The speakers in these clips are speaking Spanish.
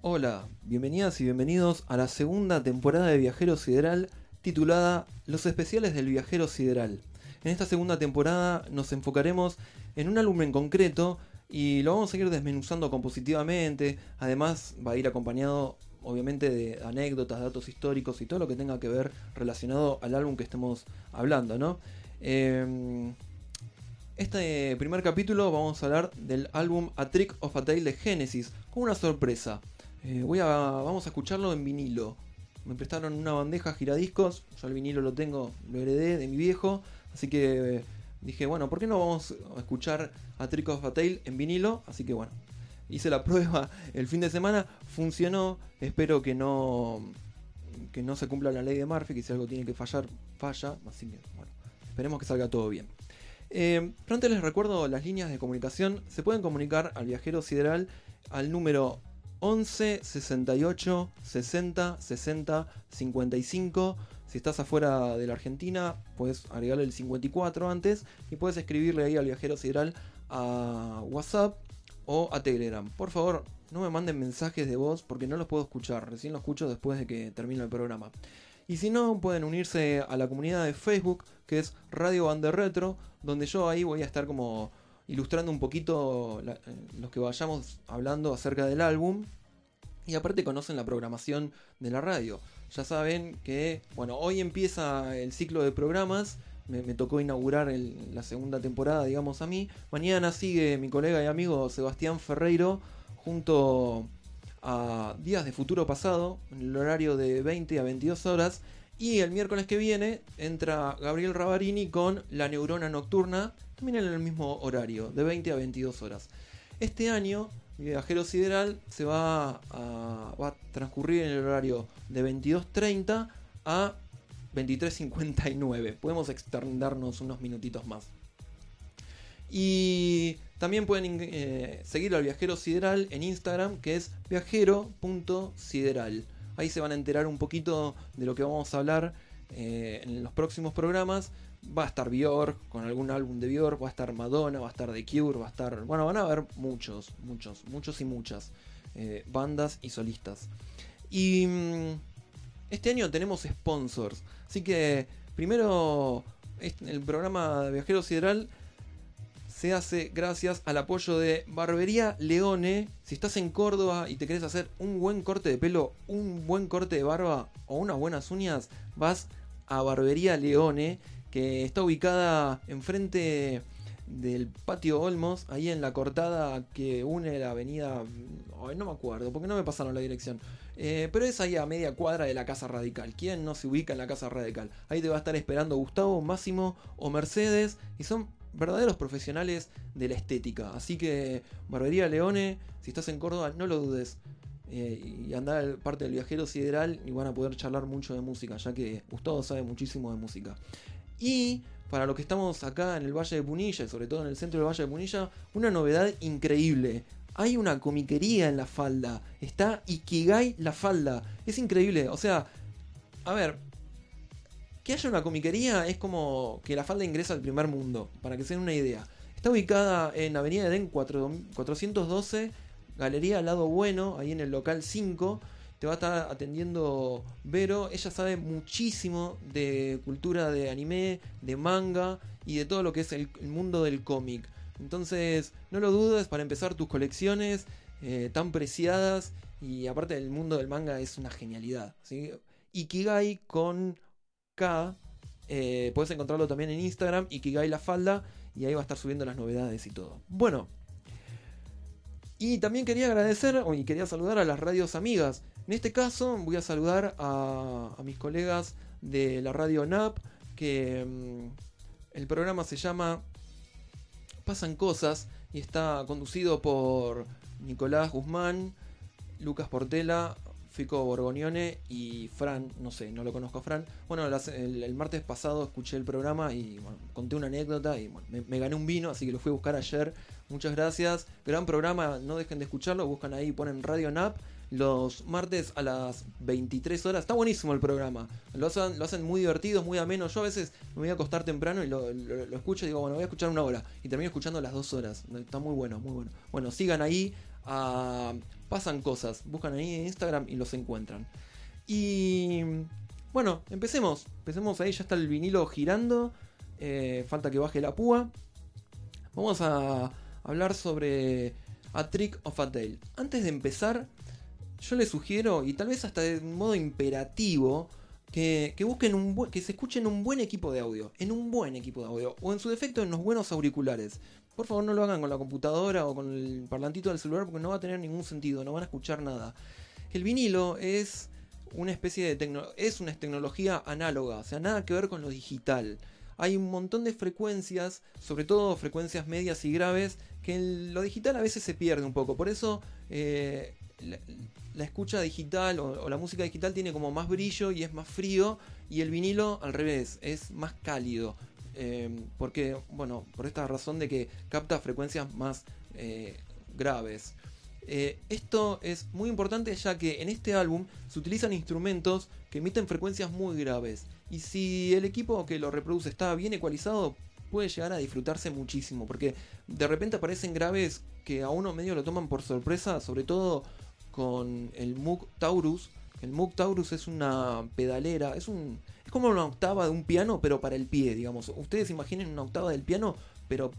Hola, bienvenidas y bienvenidos a la segunda temporada de Viajero Sideral titulada Los especiales del Viajero Sideral. En esta segunda temporada nos enfocaremos en un álbum en concreto y lo vamos a ir desmenuzando compositivamente, además va a ir acompañado obviamente de anécdotas, datos históricos y todo lo que tenga que ver relacionado al álbum que estemos hablando, ¿no? Eh, este primer capítulo vamos a hablar del álbum A Trick of a Tale de Genesis, con una sorpresa. Eh, vamos a escucharlo en vinilo. Me prestaron una bandeja giradiscos, yo el vinilo lo tengo, lo heredé de mi viejo, así que eh, dije, bueno, ¿por qué no vamos a escuchar A Trick of a Tale en vinilo? Así que bueno, hice la prueba el fin de semana, funcionó, espero que no que no se cumpla la ley de Murphy, que si algo tiene que fallar, falla, así que bueno, esperemos que salga todo bien. Eh, pronto les recuerdo las líneas de comunicación, se pueden comunicar al viajero sideral al número 11 68 60 60 55. Si estás afuera de la Argentina, puedes agregarle el 54 antes y puedes escribirle ahí al viajero sideral a WhatsApp o a Telegram. Por favor, no me manden mensajes de voz porque no los puedo escuchar. Recién los escucho después de que termine el programa. Y si no, pueden unirse a la comunidad de Facebook, que es Radio Bande Retro, donde yo ahí voy a estar como ilustrando un poquito eh, los que vayamos hablando acerca del álbum. Y aparte conocen la programación de la radio. Ya saben que, bueno, hoy empieza el ciclo de programas. Me, tocó inaugurar la segunda temporada, digamos, a mí. Mañana sigue mi colega y amigo Sebastián Ferreiro junto a Días de Futuro Pasado, en el horario de 20 a 22 horas. Y el miércoles que viene entra Gabriel Rabarini con La Neurona Nocturna, también en el mismo horario, de 20 a 22 horas. Este año, Viajero Sideral se va a, va a transcurrir en el horario de 22.30 a 23.59. Podemos extendernos unos minutitos más. Y también pueden eh, seguir al Viajero Sideral en Instagram, que es viajero.sideral. Ahí se van a enterar un poquito de lo que vamos a hablar eh, en los próximos programas. Va a estar Björk con algún álbum de Björk, va a estar Madonna, va a estar The Cure, va a estar. Bueno, van a haber muchos, muchos, muchos y muchas eh, bandas y solistas. Y mm, este año tenemos sponsors. Así que primero el programa de Viajero Sideral se hace gracias al apoyo de Barbería Leone. Si estás en Córdoba y te querés hacer un buen corte de pelo, un buen corte de barba o unas buenas uñas, vas a Barbería Leone, que está ubicada enfrente del patio Olmos, ahí en la cortada que une la avenida. Ay, no me acuerdo, porque no me pasaron la dirección. Eh, pero es ahí a media cuadra de la Casa Radical. ¿Quién no se ubica en la Casa Radical? Ahí te va a estar esperando Gustavo, Máximo o Mercedes. Y son verdaderos profesionales de la estética. Así que, Barbería Leone, si estás en Córdoba, no lo dudes. Eh, y anda parte del viajero sideral y van a poder charlar mucho de música, ya que Gustavo sabe muchísimo de música. Y para los que estamos acá en el Valle de Punilla, y sobre todo en el centro del Valle de Punilla, una novedad increíble. Hay una comiquería en la falda. Está Ikigai la falda. Es increíble. O sea, a ver, que haya una comiquería es como que la falda ingresa al primer mundo, para que se den una idea. Está ubicada en Avenida Edén 4, 412, Galería al lado bueno, ahí en el local 5. Te va a estar atendiendo Vero. Ella sabe muchísimo de cultura de anime, de manga y de todo lo que es el, el mundo del cómic. Entonces, no lo dudes para empezar tus colecciones eh, tan preciadas. Y aparte del mundo del manga es una genialidad. Ikigai con K. Eh, puedes encontrarlo también en Instagram, Ikigai la falda. Y ahí va a estar subiendo las novedades y todo. Bueno. Y también quería agradecer y quería saludar a las radios amigas. En este caso voy a saludar a, mis colegas de la radio NAP. Que mmm, el programa se llama Pasan Cosas y está conducido por Nicolás Guzmán, Lucas Portela, Fico y Fran, no sé, no lo conozco a Fran. Bueno, el, martes pasado escuché el programa y conté una anécdota y me, gané un vino, así que lo fui a buscar ayer. Muchas gracias. Gran programa, no dejen de escucharlo, buscan ahí, ponen Radio Nap. Los martes a las 23 horas. Está buenísimo el programa. Lo hacen, muy divertido, muy ameno. Yo a veces me voy a acostar temprano y lo, lo escucho y digo, bueno, voy a escuchar una hora. Y termino escuchando las dos horas. Está muy bueno, muy bueno. Bueno, sigan ahí a Pasan Cosas. Buscan ahí en Instagram y los encuentran. Y bueno, empecemos. Empecemos ahí, ya está el vinilo girando. Eh, falta que baje la púa. Vamos a hablar sobre A Trick of a Tale. Antes de empezar, yo les sugiero, y tal vez hasta de modo imperativo, que, busquen un que se escuchen un buen equipo de audio, en un buen equipo de audio, o en su defecto en los buenos auriculares. Por favor no lo hagan con la computadora o con el parlantito del celular porque no va a tener ningún sentido, no van a escuchar nada. El vinilo es una especie de es una tecnología análoga, o sea, nada que ver con lo digital. Hay un montón de frecuencias, sobre todo frecuencias medias y graves, que en lo digital a veces se pierde un poco. Por eso eh, la, escucha digital o, la música digital tiene como más brillo y es más frío, y el vinilo al revés, es más cálido. Eh, porque, bueno, por esta razón de que capta frecuencias más eh, graves. Eh, esto es muy importante ya que en este álbum se utilizan instrumentos que emiten frecuencias muy graves. Y si el equipo que lo reproduce está bien ecualizado, puede llegar a disfrutarse muchísimo. Porque de repente aparecen graves que a uno medio lo toman por sorpresa, sobre todo con el Moog Taurus. El Moog Taurus es una pedalera, es un es como una octava de un piano, pero para el pie, digamos. Ustedes imaginen una octava del piano, pero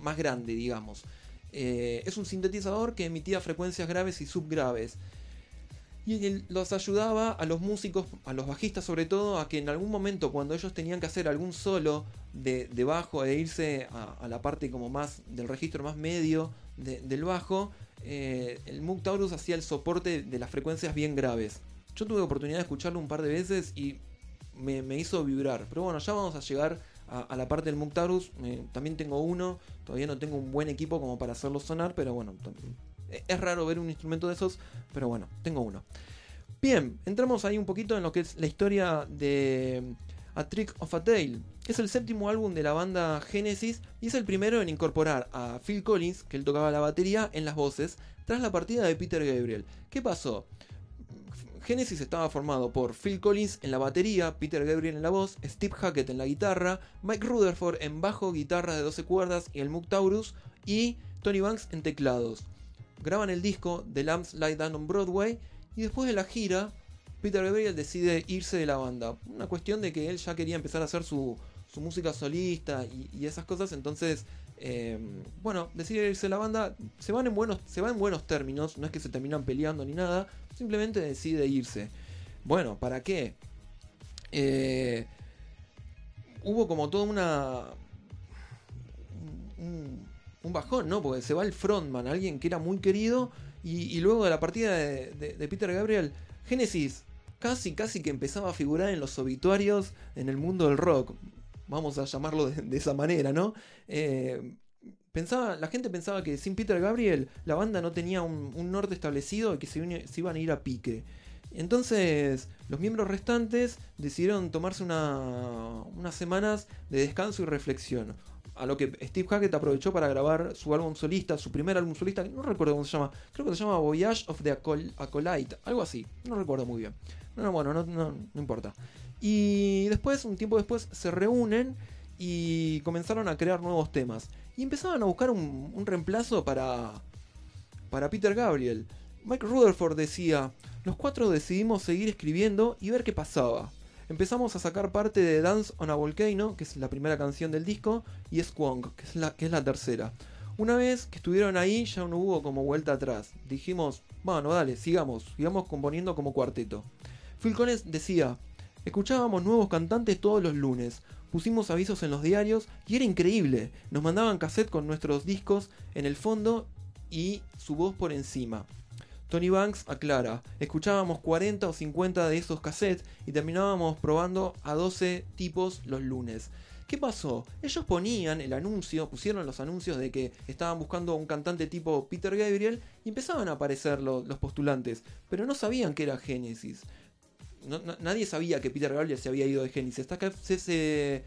más grande, digamos. Eh, es un sintetizador que emitía frecuencias graves y subgraves. Y los ayudaba a los músicos, a los bajistas sobre todo, a que en algún momento cuando ellos tenían que hacer algún solo de, bajo e irse a, la parte como más del registro más medio del bajo, eh, el Moog Taurus hacía el soporte de las frecuencias bien graves. Yo tuve oportunidad de escucharlo un par de veces y me, hizo vibrar. Pero bueno, ya vamos a llegar a, la parte del Muctarus. también tengo uno, todavía no tengo un buen equipo como para hacerlo sonar, pero bueno, es raro ver un instrumento de esos, pero bueno, tengo uno. Bien, entramos ahí un poquito en lo que es la historia de A Trick of a Tale. Es el séptimo álbum de la banda Genesis y es el primero en incorporar a Phil Collins, que él tocaba la batería, en las voces, tras la partida de Peter Gabriel. ¿Qué pasó? Genesis estaba formado por Phil Collins en la batería, Peter Gabriel en la voz, Steve Hackett en la guitarra, Mike Rutherford en bajo, guitarra de 12 cuerdas y el Moog Taurus, y Tony Banks en teclados. Graban el disco The Lambs Lie Down on Broadway y después de la gira, Peter Gabriel decide irse de la banda. Una cuestión de que él ya quería empezar a hacer su, música solista y, esas cosas, entonces eh, bueno, decide irse de la banda, se van en buenos, se va en buenos términos, no es que se terminan peleando ni nada, simplemente decide irse. Bueno, ¿para qué? Eh, hubo como toda una. Un, bajón, ¿no? Porque se va el frontman, alguien que era muy querido, y, luego de la partida de, Peter Gabriel, Genesis casi, casi que empezaba a figurar en los obituarios en el mundo del rock. Vamos a llamarlo de, esa manera, ¿no? Eh, Pensaba, la gente pensaba que sin Peter Gabriel la banda no tenía un, norte establecido y que se, iban a ir a pique. Entonces, los miembros restantes decidieron tomarse unas semanas de descanso y reflexión. A lo que Steve Hackett aprovechó para grabar su álbum solista, su primer álbum solista, no recuerdo cómo se llama, creo que se llama Voyage of the Acolyte, algo así, no recuerdo muy bien. No, bueno, no, no importa. Y después, un tiempo después, se reúnen y comenzaron a crear nuevos temas y empezaban a buscar un, reemplazo para, para Peter Gabriel. Mike Rutherford decía, los cuatro decidimos seguir escribiendo y ver qué pasaba. Empezamos a sacar parte de Dance on a Volcano, que es la primera canción del disco, y Squonk, que es la, que es la tercera. Una vez que estuvieron ahí ya no hubo como vuelta atrás. Dijimos, bueno, dale, sigamos, sigamos componiendo como cuarteto. Phil Collins decía, escuchábamos nuevos cantantes todos los lunes, pusimos avisos en los diarios y era increíble. Nos mandaban cassette con nuestros discos en el fondo y su voz por encima. Tony Banks aclara, escuchábamos 40 o 50 de esos cassettes y terminábamos probando a 12 tipos los lunes. ¿Qué pasó? Ellos ponían el anuncio, pusieron los anuncios de que estaban buscando un cantante tipo Peter Gabriel y empezaban a aparecer los postulantes, pero no sabían que era Genesis nadie sabía que Peter Gabriel se había ido de Genesis. Hasta que se,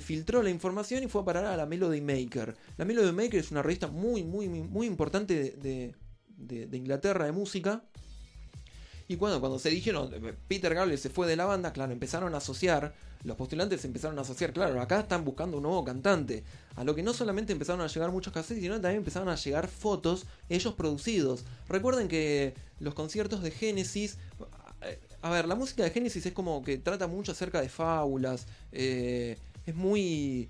filtró la información y fue a parar a la Melody Maker. La Melody Maker es una revista muy, muy, muy importante de, Inglaterra de música. Y cuando, cuando se dijeron, Peter Gabriel se fue de la banda, claro, empezaron a asociar, los postulantes empezaron a asociar, claro, acá están buscando un nuevo cantante. A lo que no solamente empezaron a llegar muchos cassettes, sino también empezaron a llegar fotos, ellos producidos. Recuerden que los conciertos de Genesis a ver, la música de Genesis es como que trata mucho acerca de fábulas, eh, es muy...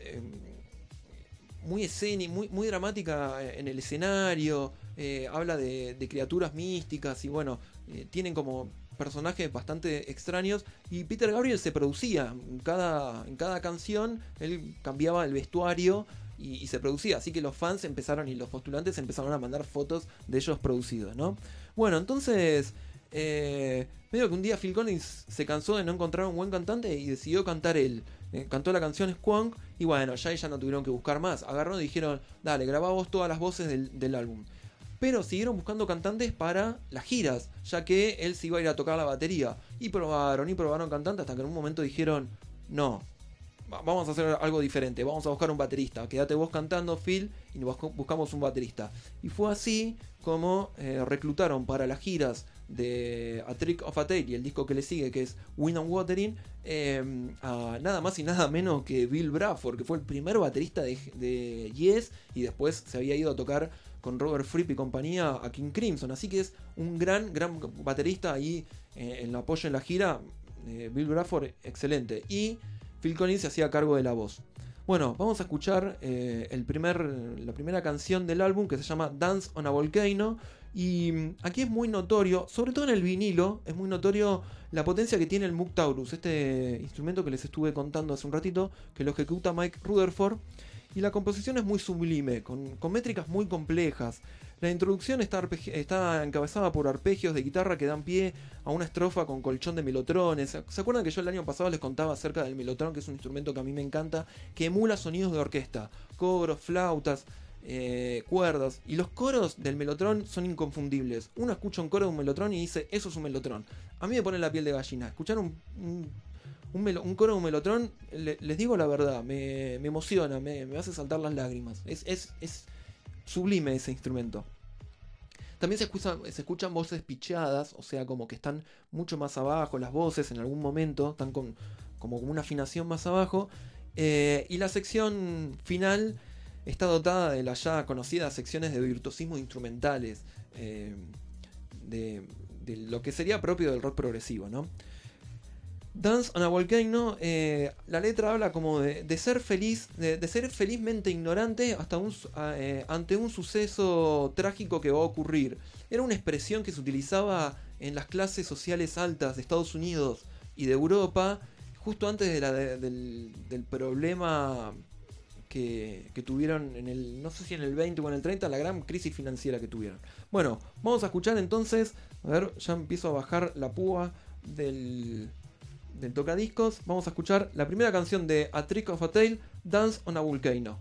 Eh, muy escénica, muy, muy dramática en el escenario, eh, habla de, criaturas místicas y bueno, tienen como personajes bastante extraños y Peter Gabriel se producía en cada, en cada canción, él cambiaba el vestuario y, se producía, así que los fans empezaron y los postulantes empezaron a mandar fotos de ellos producidos, ¿no? Bueno, entonces eh, medio que un día Phil Collins se cansó de no encontrar un buen cantante y decidió cantar él. Eh, cantó la canción Squonk y bueno, ya ya no tuvieron que buscar más. Agarró y dijeron, dale, grabá vos todas las voces del, álbum. Pero siguieron buscando cantantes para las giras, ya que él se iba a ir a tocar la batería. Y probaron y probaron cantantes hasta que en un momento dijeron, no, vamos a hacer algo diferente, vamos a buscar un baterista. Quédate vos cantando, Phil, y buscamos un baterista. Y fue así como eh, reclutaron para las giras de A Trick of a Tale y el disco que le sigue, que es Wind and Watering, em, a nada más y nada menos que Bill Bradford, que fue el primer baterista de, Yes y después se había ido a tocar con Robert Fripp y compañía a King Crimson. Así que es un gran, gran baterista ahí eh, en el apoyo en la gira. Eh, Bill Bradford, excelente. Y Phil Collins se hacía cargo de la voz. Bueno, vamos a escuchar eh, el primer, la primera canción del álbum que se llama Dance on a Volcano y aquí es muy notorio, sobre todo en el vinilo, es muy notorio la potencia que tiene el Moog Taurus, este instrumento que les estuve contando hace un ratito, que lo ejecuta Mike Rutherford. Y la composición es muy sublime, con, métricas muy complejas. La introducción está, está, encabezada por arpegios de guitarra que dan pie a una estrofa con colchón de melotrones. ¿Se acuerdan que yo el año pasado les contaba acerca del melotrón, que es un instrumento que a mí me encanta, que emula sonidos de orquesta, cobros, flautas, eh, cuerdas. Y los coros del melotrón son inconfundibles. Uno escucha un coro de un melotrón y dice, eso es un melotrón. A mí me pone la piel de gallina. Escuchar un, un, coro de un melotrón, les digo la verdad, me, emociona, me, hace saltar las lágrimas. Es, es, sublime ese instrumento. También se, escuchan voces picheadas, o sea, como que están mucho más abajo las voces en algún momento, están con, como una afinación más abajo. Eh, y la sección final está dotada de las ya conocidas secciones de virtuosismo instrumentales, eh, de, lo que sería propio del rock progresivo, ¿no? Dance on a Volcano, eh, la letra habla como de, ser feliz, de, ser felizmente ignorante hasta un, eh, ante un suceso trágico que va a ocurrir. Era una expresión que se utilizaba en las clases sociales altas de Estados Unidos y de Europa, justo antes de la, del, del problema que, tuvieron en el, no sé si en el 20 o en el 30, la gran crisis financiera que tuvieron. Bueno, vamos a escuchar entonces, a ver, ya empiezo a bajar la púa del, del tocadiscos. Vamos a escuchar la primera canción de A Trick of a Tale, Dance on a Volcano.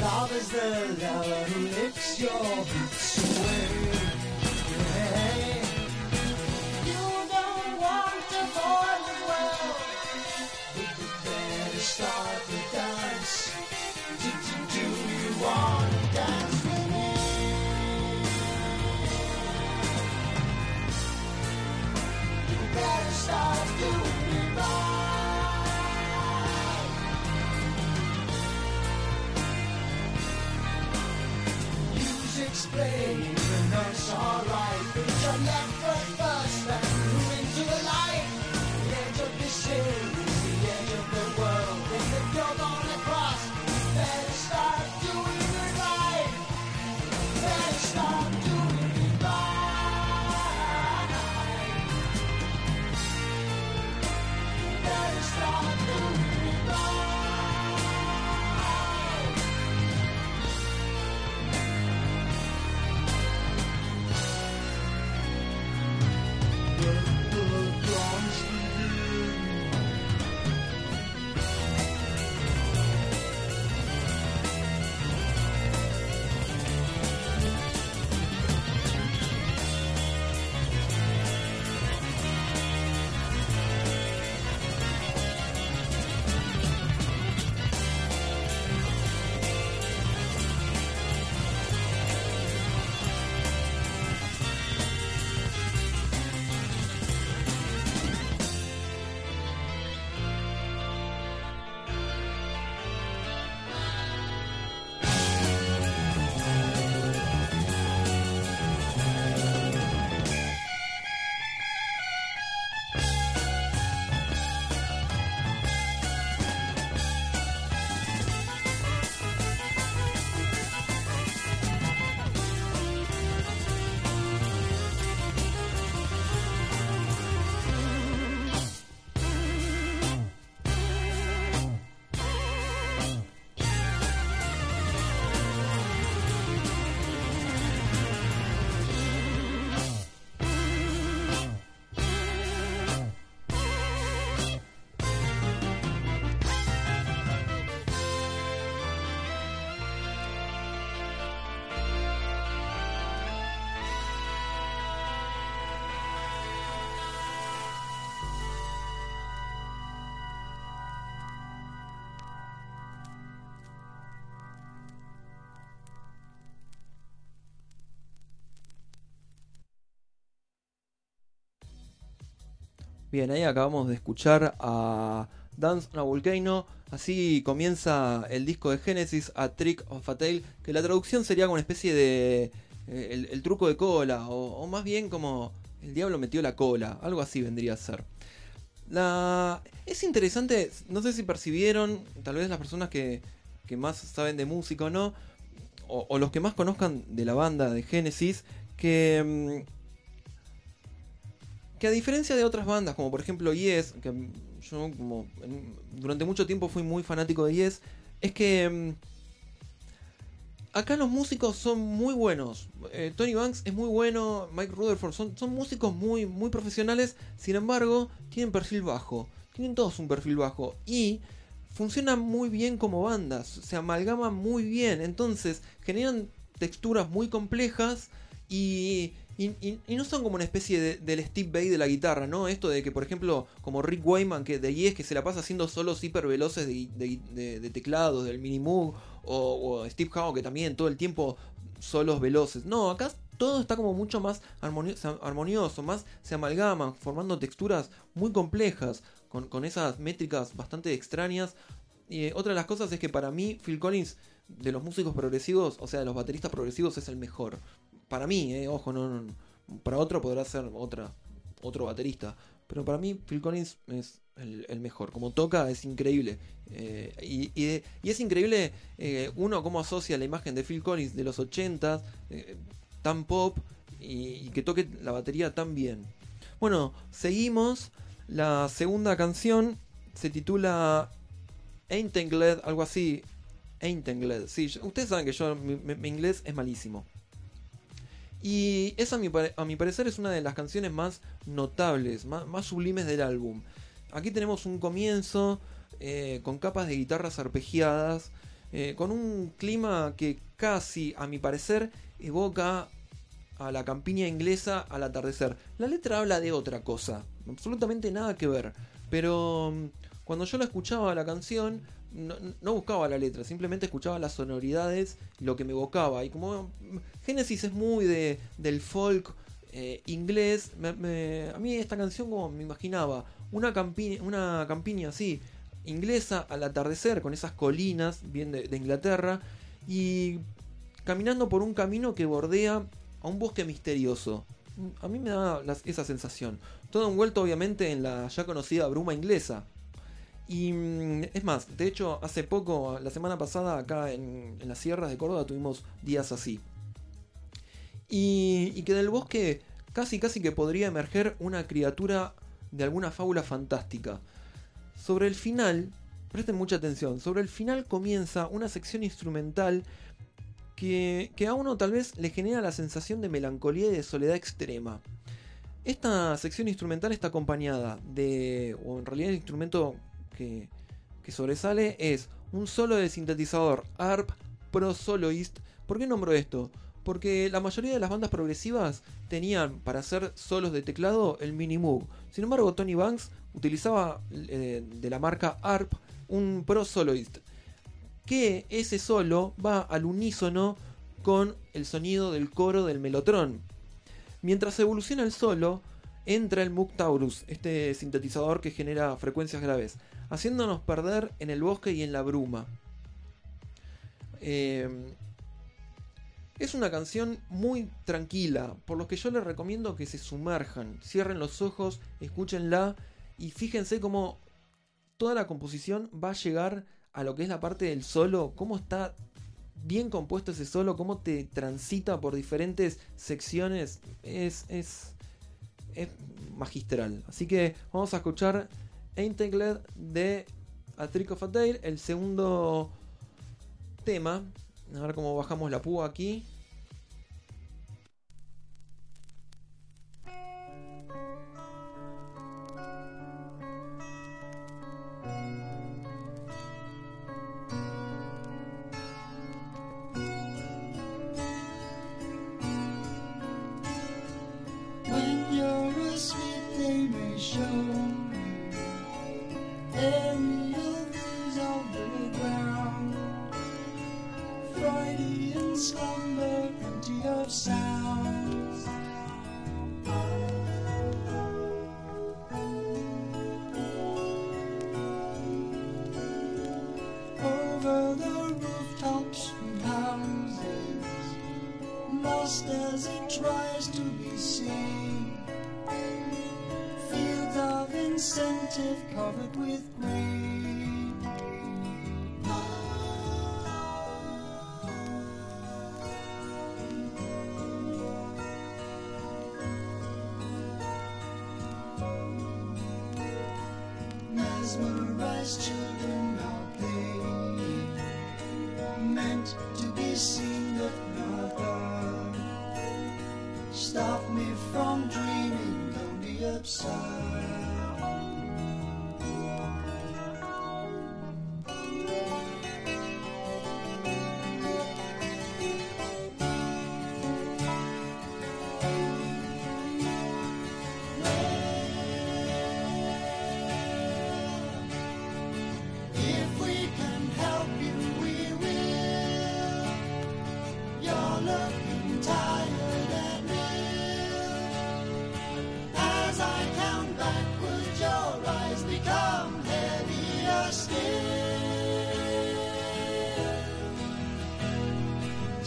Love is the lover who licks your boots away. Yeah. You don't want to fall in well, but you better start the dance. Do, do, do you want to dance with me? You better start explains in us our life is a left Bien, ahí acabamos de escuchar a Dance on a Volcano. Así comienza el disco de Genesis, A Trick of a Tale, que la traducción sería como una especie de. eh, el, truco de cola, o, más bien como el diablo metió la cola, algo así vendría a ser. La... Es interesante, no sé si percibieron, tal vez las personas que, que más saben de música o no, o, o los que más conozcan de la banda de Genesis, que. mm, que a diferencia de otras bandas, como por ejemplo Yes, que yo durante mucho tiempo fui muy fanático de Yes, es que mm, acá los músicos son muy buenos. Eh, Tony Banks es muy bueno, Mike Rutherford son, son músicos muy, muy profesionales, sin embargo, tienen perfil bajo. Tienen todos un perfil bajo. Y funcionan muy bien como bandas, se amalgaman muy bien, entonces generan texturas muy complejas y, y- no son como una especie de- del Steve Bay de la guitarra, ¿no? Esto de que, por ejemplo, como Rick Wayman que de Yes que se la pasa haciendo solos hiper veloces de, de- teclados, del Minimoog, o, o Steve Howe que también todo el tiempo solos veloces. No, acá todo está como mucho más armonio- armonioso, más se amalgaman, formando texturas muy complejas, con, con esas métricas bastante extrañas. Y eh, otra de las cosas es que para mí Phil Collins, de los músicos progresivos, o sea, de los bateristas progresivos, es el mejor. Para mí, eh, ojo, no, no- para otro podrá ser otra, otro baterista. Pero para mí Phil Collins es el, mejor. Como toca es increíble. Eh, y, es increíble eh, uno cómo asocia la imagen de Phil Collins de los 80 tan pop y, que toque la batería tan bien. Bueno, seguimos. La segunda canción se titula Glad, algo así. Glad. Sí, ustedes saben que yo, mi inglés es malísimo. Y esa, a mi, parecer, es una de las canciones más notables, más, más sublimes del álbum. Aquí tenemos un comienzo eh, con capas de guitarras arpegiadas, eh, con un clima que casi, a mi parecer, evoca a la campiña inglesa al atardecer. La letra habla de otra cosa, absolutamente nada que ver. Pero mm, cuando yo la escuchaba la canción, no, buscaba la letra, simplemente escuchaba las sonoridades, lo que me evocaba. Y como mm, Genesis es muy de, del folk eh, inglés, a mí esta canción como me imaginaba una, campi- una campiña así, inglesa al atardecer, con esas colinas bien de, Inglaterra, y caminando por un camino que bordea a un bosque misterioso. A mí me da esa sensación. Todo envuelto obviamente en la ya conocida bruma inglesa. Y mm, es más, de hecho, hace poco, la semana pasada, acá en, las sierras de Córdoba, tuvimos días así. Y, y que del bosque casi casi que podría emerger una criatura de alguna fábula fantástica. Sobre el final, presten mucha atención, sobre el final comienza una sección instrumental que, que a uno tal vez le genera la sensación de melancolía y de soledad extrema. Esta sección instrumental está acompañada de, o en realidad el instrumento que, sobresale es un solo de sintetizador ARP Pro Soloist. ¿Por qué nombro esto? Porque la mayoría de las bandas progresivas tenían para hacer solos de teclado el Mini Moog. Sin embargo, Tony Banks utilizaba eh, de la marca ARP un Pro Soloist. Que ese solo va al unísono con el sonido del coro del Melotron. Mientras evoluciona el solo, entra el Moog Taurus, este sintetizador que genera frecuencias graves, haciéndonos perder en el bosque y en la bruma. Eh, es una canción muy tranquila, por lo que yo les recomiendo que se sumerjan, cierren los ojos, escúchenla y fíjense cómo toda la composición va a llegar a lo que es la parte del solo, cómo está bien compuesto ese solo, cómo te transita por diferentes secciones, es, es, es magistral. Así que vamos a escuchar Ain't de A Trick of a Tale, el segundo tema. A ver cómo bajamos la púa aquí.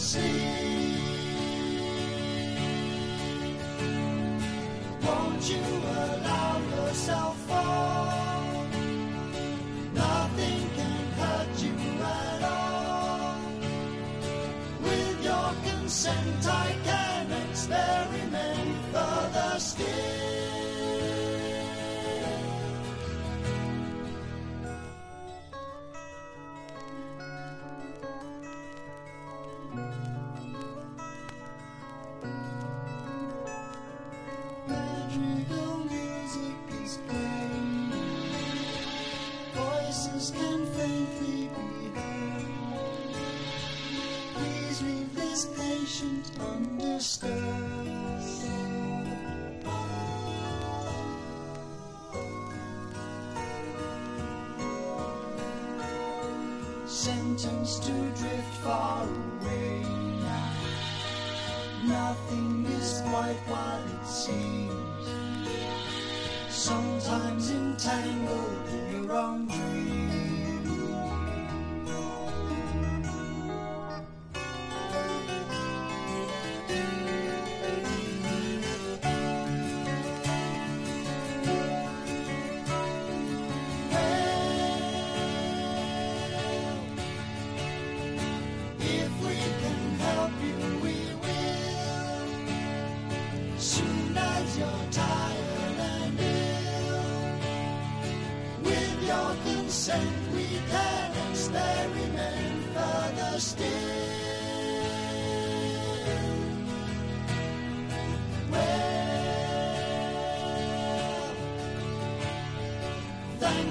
Won't you allow yourself fall?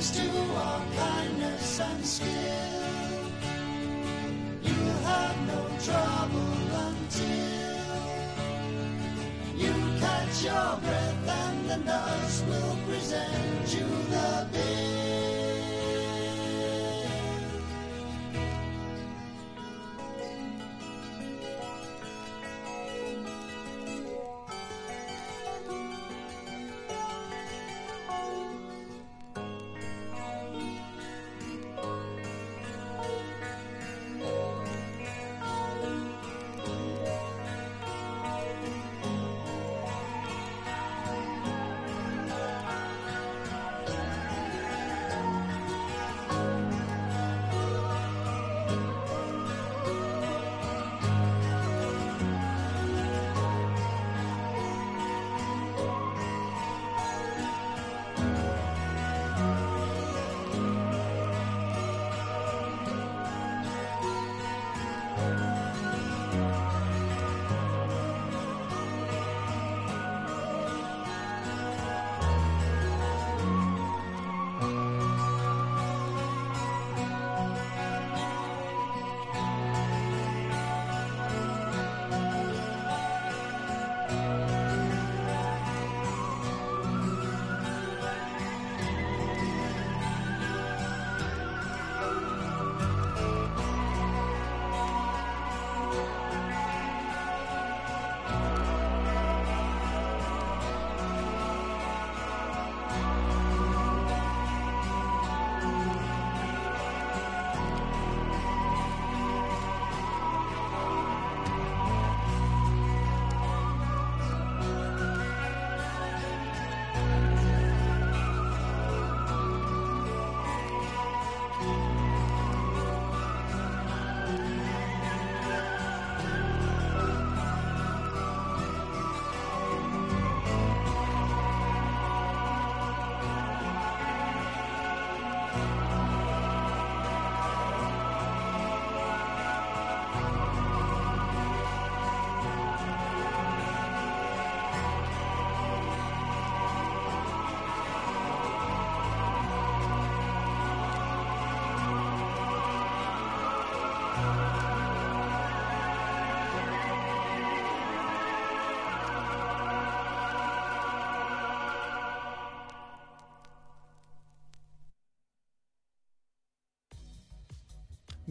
used to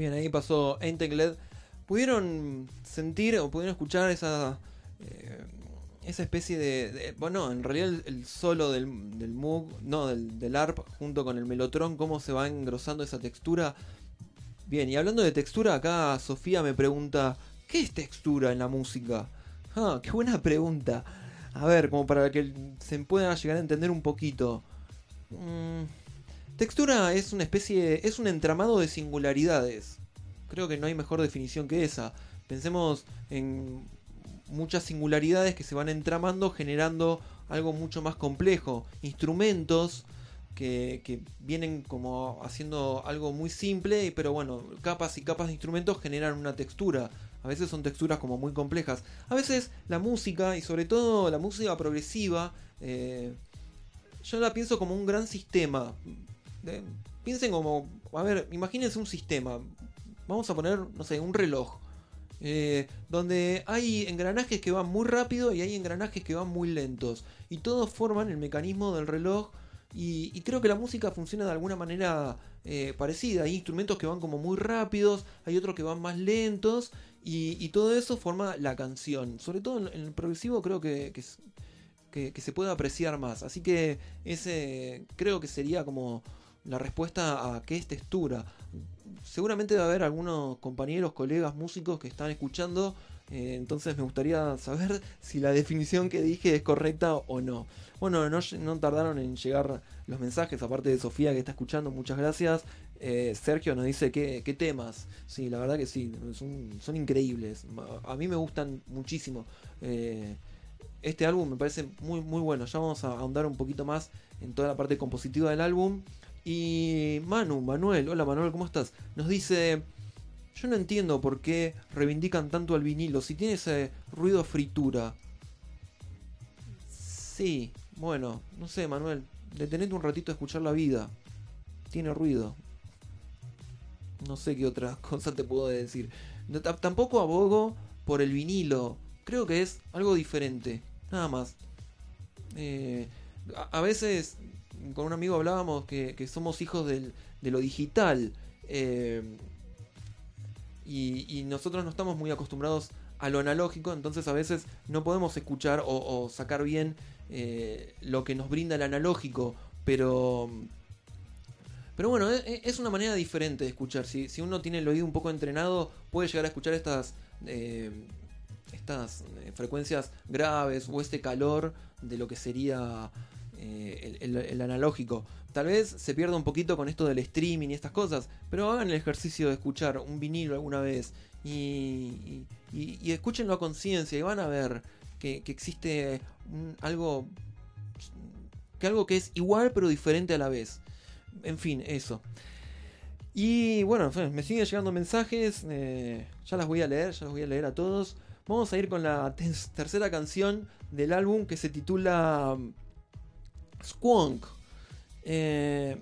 Bien, ahí pasó Aintek LED. ¿Pudieron sentir o pudieron escuchar esa eh, esa especie de, Bueno, en realidad el, solo del, del no, del, del ARP, junto con el Melotron, cómo se va engrosando esa textura. Bien, y hablando de textura, acá Sofía me pregunta: ¿Qué es textura en la música? Ah, qué buena pregunta. A ver, como para que se pueda llegar a entender un poquito. Mm, Textura es una especie, es un entramado de singularidades. Creo que no hay mejor definición que esa. Pensemos en muchas singularidades que se van entramando generando algo mucho más complejo. Instrumentos que, que vienen como haciendo algo muy simple, pero bueno, capas y capas de instrumentos generan una textura. A veces son texturas como muy complejas. A veces la música, y sobre todo la música progresiva, eh, yo la pienso como un gran sistema. Piensen como, a ver, imagínense un sistema. Vamos a poner, no sé, un reloj. eh, donde hay engranajes que van muy rápido y hay engranajes que van muy lentos. Y todos forman el mecanismo del reloj. Y, creo que la música funciona de alguna manera eh, parecida. Hay instrumentos que van como muy rápidos, hay otros que van más lentos. Y, todo eso forma la canción. Sobre todo en, el progresivo creo que- que se puede apreciar más. Así que ese creo que sería como la respuesta a qué es textura. Seguramente debe haber algunos compañeros, colegas, músicos que están escuchando. eh, entonces me gustaría saber si la definición que dije es correcta o no. Bueno, no, no tardaron en llegar los mensajes, aparte de Sofía que está escuchando, muchas gracias. Eh, Sergio nos dice qué, qué temas. Sí, la verdad que sí, son, son increíbles. A mí me gustan muchísimo. Eh, este álbum me parece muy, muy bueno. Ya vamos a ahondar un poquito más en toda la parte compositiva del álbum. Y Manu, Manuel, hola Manuel, ¿cómo estás? Nos dice, yo no entiendo por qué reivindican tanto al vinilo si tiene ese ruido fritura. Sí, bueno, no sé Manuel, detenete un ratito a escuchar la vida. Tiene ruido. No sé qué otra cosa te puedo decir. No, tampoco abogo por el vinilo. Creo que es algo diferente. Nada más. Eh, a veces con un amigo hablábamos que, somos hijos de lo digital. eh, y, nosotros no estamos muy acostumbrados a lo analógico, entonces a veces no podemos escuchar o, sacar bien eh, lo que nos brinda el analógico, pero... Pero bueno, e- e- es una manera diferente de escuchar. Si, uno tiene el oído un poco entrenado, puede llegar a escuchar estas, eh, estas frecuencias graves o este calor de lo que sería eh, el, analógico. Tal vez se pierda un poquito con esto del streaming y estas cosas, pero hagan el ejercicio de escuchar un vinilo alguna vez y, y, escúchenlo a conciencia y van a ver que, existe algo que algo que es igual pero diferente a la vez. En fin, eso. Y bueno, me siguen llegando mensajes. eh, ya las voy a leer, ya las voy a leer a todos. Vamos a ir con la te- tercera canción del álbum que se titula Squonk. Eh,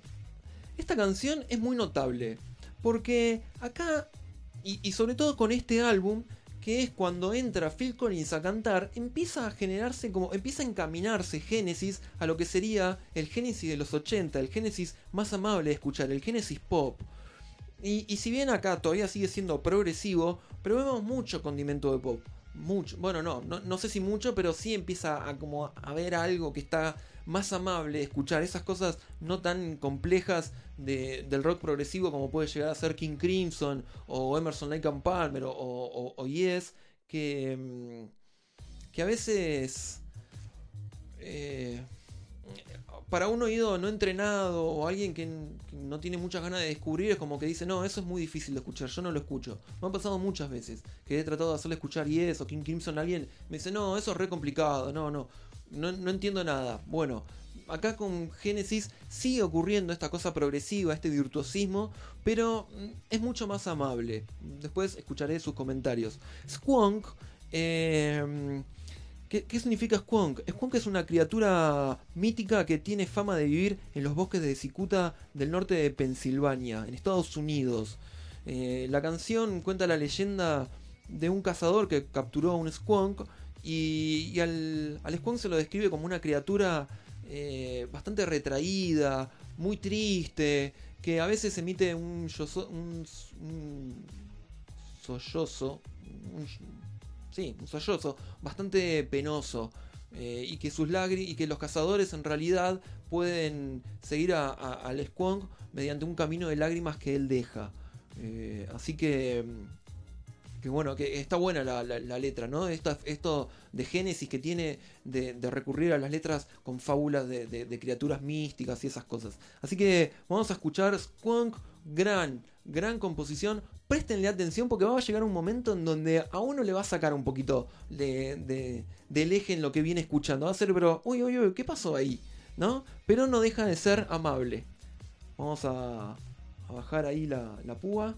esta canción es muy notable. Porque acá, y, sobre todo con este álbum, que es cuando entra Phil Collins a cantar, empieza a generarse como, empieza a encaminarse Genesis a lo que sería el Genesis de los 80, el Genesis más amable de escuchar, el Genesis pop. Y, y si bien acá todavía sigue siendo progresivo, pero vemos mucho condimento de pop. Mucho, bueno, no, no, no sé si mucho, pero sí empieza a como a ver algo que está más amable escuchar, esas cosas no tan complejas de- del rock progresivo como puede llegar a ser King Crimson o Emerson Lake and Palmer o, Yes, que, mm, que a veces eh, para un oído no entrenado o alguien que no tiene muchas ganas de descubrir es como que dice, no, eso es muy difícil de escuchar, yo no lo escucho. Me ha pasado muchas veces que he tratado de hacerle escuchar Yes o King Crimson a alguien, me dice, no, eso es re complicado, no, no, no, no entiendo nada. Bueno, acá con Genesis sigue ocurriendo esta cosa progresiva, este virtuosismo, pero mm, es mucho más amable. Después escucharé sus comentarios. Squonk, eh, ¿qué, qué significa Squonk? Squonk es una criatura mítica que tiene fama de vivir en los bosques de Cicuta del norte de Pensilvania, en Estados Unidos. Eh, la canción cuenta la leyenda de un cazador que capturó a un Squonk y, y al, al Squonk se lo describe como una criatura eh, bastante retraída, muy triste, que a veces emite un, sollozo, sí, un sollozo bastante penoso. eh, y que sus lágrimas y que los cazadores en realidad pueden seguir a- a- al Squonk mediante un camino de lágrimas que él deja. Eh, así que que bueno, que está buena la, la- letra, ¿no? Esta- esto de Génesis que tiene de, recurrir a las letras con fábulas de, de- criaturas místicas y esas cosas. Así que vamos a escuchar Squonk, gran, gran composición. Préstenle atención porque va a llegar un momento en donde a uno le va a sacar un poquito de- del eje en lo que viene escuchando. Va a ser, pero, uy, uy, uy, ¿qué pasó ahí? ¿No? Pero no deja de ser amable. Vamos a, a bajar ahí la, la púa.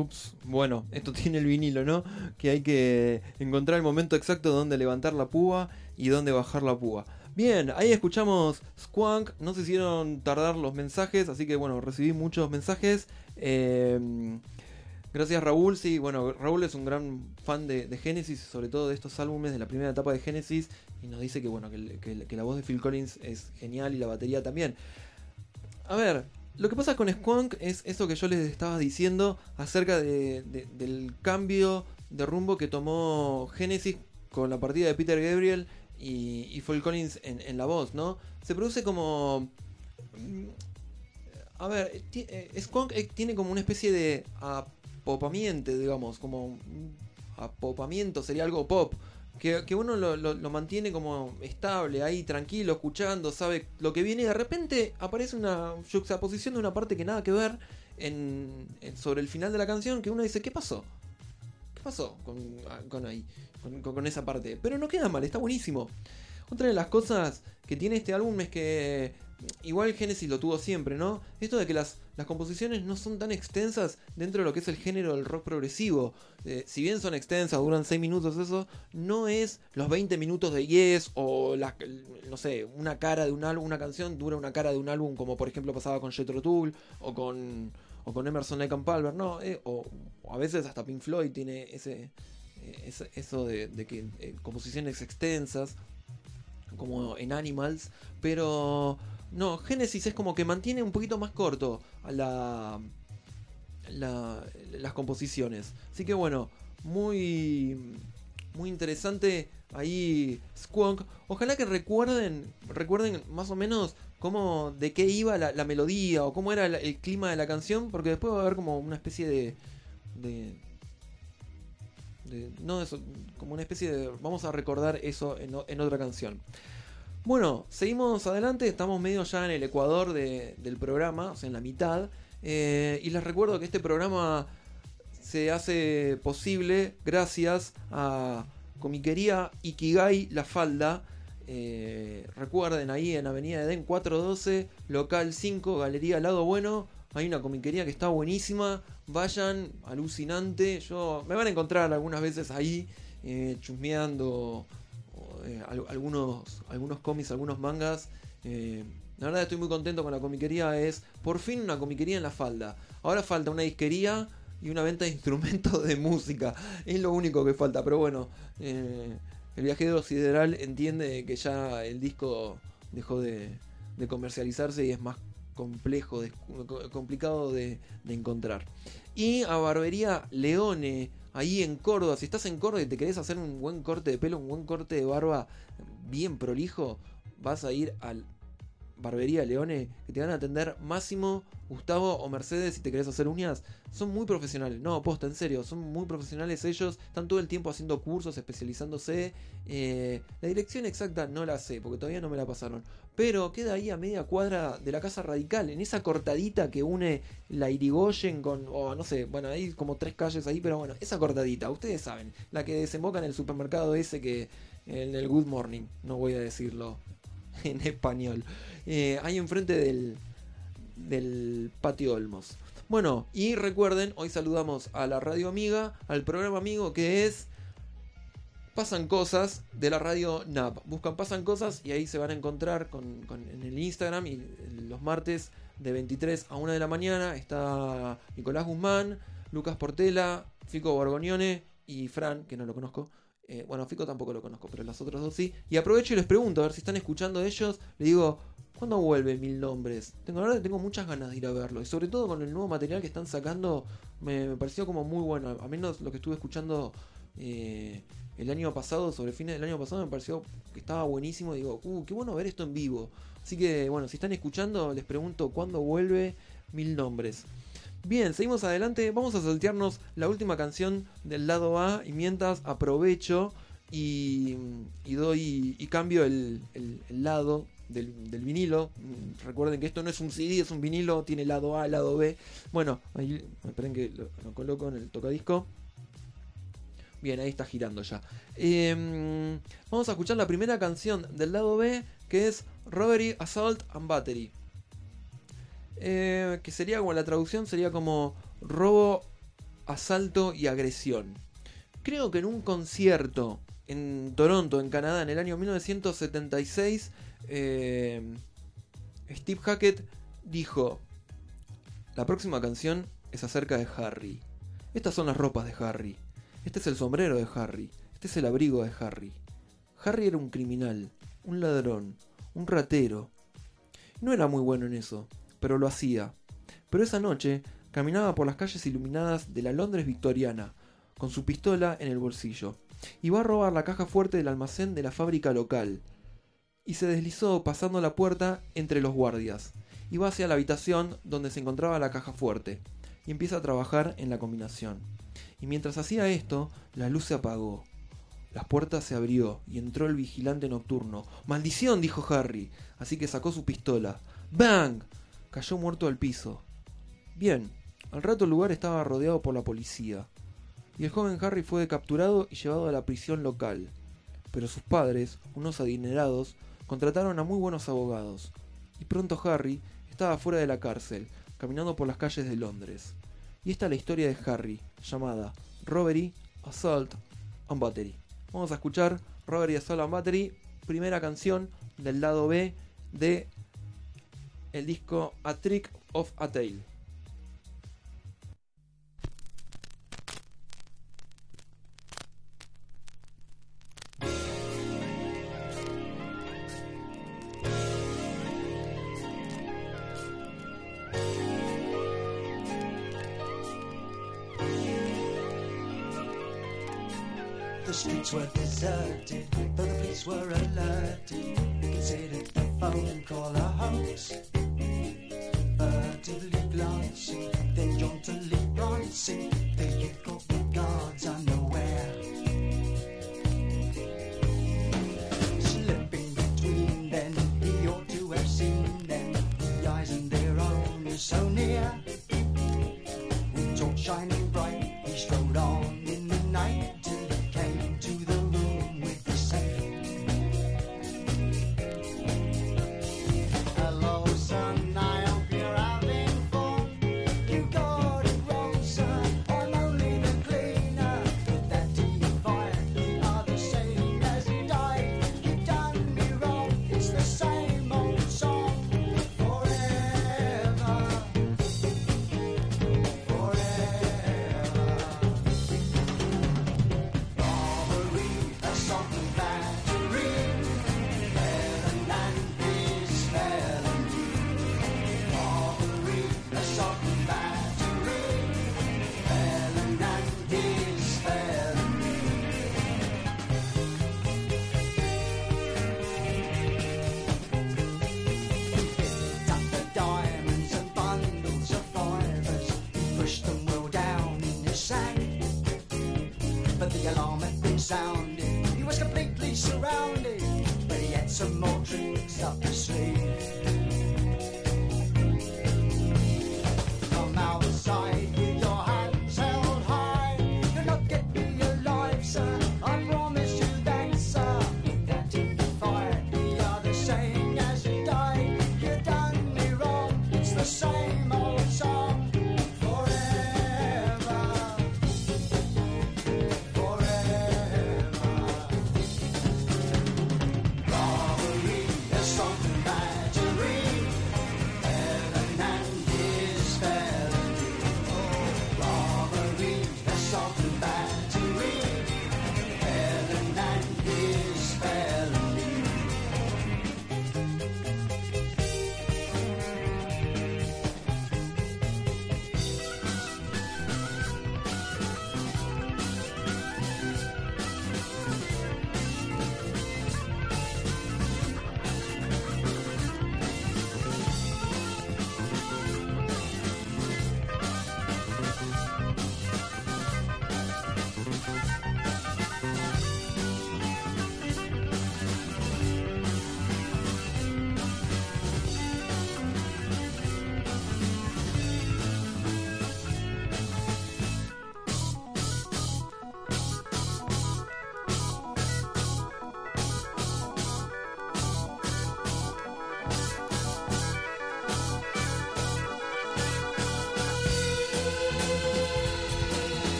Ups, bueno, esto tiene el vinilo, ¿no? Que hay que encontrar el momento exacto donde levantar la púa y dónde bajar la púa. Bien, ahí escuchamos Squank, no se hicieron tardar los mensajes, así que bueno, recibí muchos mensajes. Eh, gracias Raúl, sí, bueno, Raúl es un gran fan de, de Genesis, sobre todo de estos álbumes de la primera etapa de Genesis, y nos dice que bueno, que- que la voz de Phil Collins es genial y la batería también. A ver, lo que pasa con Squonk es eso que yo les estaba diciendo acerca de- de- del cambio de rumbo que tomó Genesis con la partida de Peter Gabriel y, y Collins en, en la voz, ¿no? Se produce como... mm, A ver, eh, Squonk eh, tiene como una especie de apopamiento, digamos, como apopamiento, sería algo pop. Que, que uno lo, mantiene como estable, ahí tranquilo, escuchando, sabe lo que viene y de repente aparece una juxtaposición de una parte que nada que ver en, sobre el final de la canción que uno dice, ¿qué pasó? ¿Qué pasó con, con ahí? Con- con esa parte. Pero no queda mal, está buenísimo. Otra de las cosas que tiene este álbum es que igual Genesis lo tuvo siempre, ¿no? Esto de que las, las composiciones no son tan extensas dentro de lo que es el género del rock progresivo. Eh, si bien son extensas, duran 6 minutos, eso, no es los 20 minutos de Yes o las, no sé, una cara de un álbum, una canción dura una cara de un álbum como por ejemplo pasaba con Jethro Tull o con, o con Emerson Lake and Palmer, no, eh, o, a veces hasta Pink Floyd tiene ese, eh, eso de, que composiciones extensas como en Animals, pero no, Genesis es como que mantiene un poquito más corto a la, la- las composiciones. Así que bueno, muy muy interesante ahí Squonk. Ojalá que recuerden recuerden más o menos cómo de qué iba la, melodía o cómo era el clima de la canción, porque después va a haber como una especie de de, de- no eso, como una especie de vamos a recordar eso en otra canción. Bueno, seguimos adelante, estamos medio ya en el ecuador de- del programa, o sea, en la mitad. eh, y les recuerdo que este programa se hace posible gracias a Comiquería Ikigai La Falda. Eh, recuerden ahí en Avenida Edén 412, local 5, Galería Lado Bueno. Hay una comiquería que está buenísima. Vayan, alucinante. Yo me van a encontrar algunas veces ahí eh, chusmeando eh, al- algunos, algunos cómics, algunos mangas. Eh, la verdad estoy muy contento con la comiquería. Es por fin una comiquería en la falda. Ahora falta una disquería y una venta de instrumentos de música. Es lo único que falta. Pero bueno, eh, el viajero sideral entiende que ya el disco dejó de, comercializarse y es más complejo, complicado de, de encontrar. Y a Barbería Leone, ahí en Córdoba, si estás en Córdoba y te querés hacer un buen corte de pelo, un buen corte de barba bien prolijo, vas a ir al Barbería Leone, que te van a atender Máximo, Gustavo o Mercedes si te querés hacer uñas. Son muy profesionales, no, posta, en serio, son muy profesionales ellos, están todo el tiempo haciendo cursos, especializándose. Eh, la dirección exacta no la sé, porque todavía no me la pasaron. Pero queda ahí a media cuadra de la Casa Radical, en esa cortadita que une la Irigoyen con, o no sé, bueno, hay como tres calles ahí, pero bueno, esa cortadita, ustedes saben, la que desemboca en el supermercado ese que, en el Good Morning, no voy a decirlo en español, eh, ahí enfrente del, del patio Olmos. Bueno, y recuerden, hoy saludamos a la radio amiga, al programa amigo que es Pasan Cosas de la radio NAP. Buscan Pasan Cosas y ahí se van a encontrar con, en el Instagram y los martes de 23 a 1 de la mañana está Nicolás Guzmán, Lucas Portela, Fico Borgognone y Fran, que no lo conozco. Eh, bueno, Fico tampoco lo conozco, pero los otros dos sí. Y aprovecho y les pregunto, a ver si están escuchando ellos. Le digo, ¿cuándo vuelve Mil Nombres? Tengo, tengo muchas ganas de ir a verlo. Y sobre todo con el nuevo material que están sacando, me, me pareció como muy bueno. A menos lo que estuve escuchando eh, el año pasado, sobre fines del año pasado, me pareció que estaba buenísimo. Y digo, uh, qué bueno ver esto en vivo. Así que, bueno, si están escuchando, les pregunto cuándo vuelve Mil Nombres. Bien, seguimos adelante. Vamos a saltearnos la última canción del lado A. Y mientras aprovecho y, y doy y cambio el, lado del, vinilo. Recuerden que esto no es un CD, es un vinilo. Tiene lado A, lado B. Bueno, ahí esperen que lo, lo coloco en el tocadisco. Bien, ahí está girando ya. Em, vamos a escuchar la primera canción del lado B, que es Robbery, Assault and Battery. Eh, que sería como la traducción, sería como robo, asalto y agresión. Creo que en un concierto en Toronto, en Canadá, en el año 1976, eh, Steve Hackett dijo, la próxima canción es acerca de Harry. Estas son las ropas de Harry. Este es el sombrero de Harry. Este es el abrigo de Harry. Harry era un criminal, un ladrón, un ratero. No era muy bueno en eso, pero lo hacía. Pero esa noche caminaba por las calles iluminadas de la Londres victoriana, con su pistola en el bolsillo. Iba a robar la caja fuerte del almacén de la fábrica local. Y se deslizó pasando la puerta entre los guardias. Iba hacia la habitación donde se encontraba la caja fuerte. Y empieza a trabajar en la combinación. Y mientras hacía esto, la luz se apagó. Las puertas se abrió y entró el vigilante nocturno. ¡Maldición! dijo Harry. Así que sacó su pistola. ¡Bang! Cayó muerto al piso. Bien, al rato el lugar estaba rodeado por la policía. Y el joven Harry fue capturado y llevado a la prisión local. Pero sus padres, unos adinerados, contrataron a muy buenos abogados. Y pronto Harry estaba fuera de la cárcel, caminando por las calles de Londres. Y esta es la historia de Harry, llamada Robbery, Assault and Battery. Vamos a escuchar Robbery, Assault and Battery, primera canción del lado B de el disco A Trick of a Tale. The streets were deserted, though the police were alerted. They considered the phone call a hoax. see.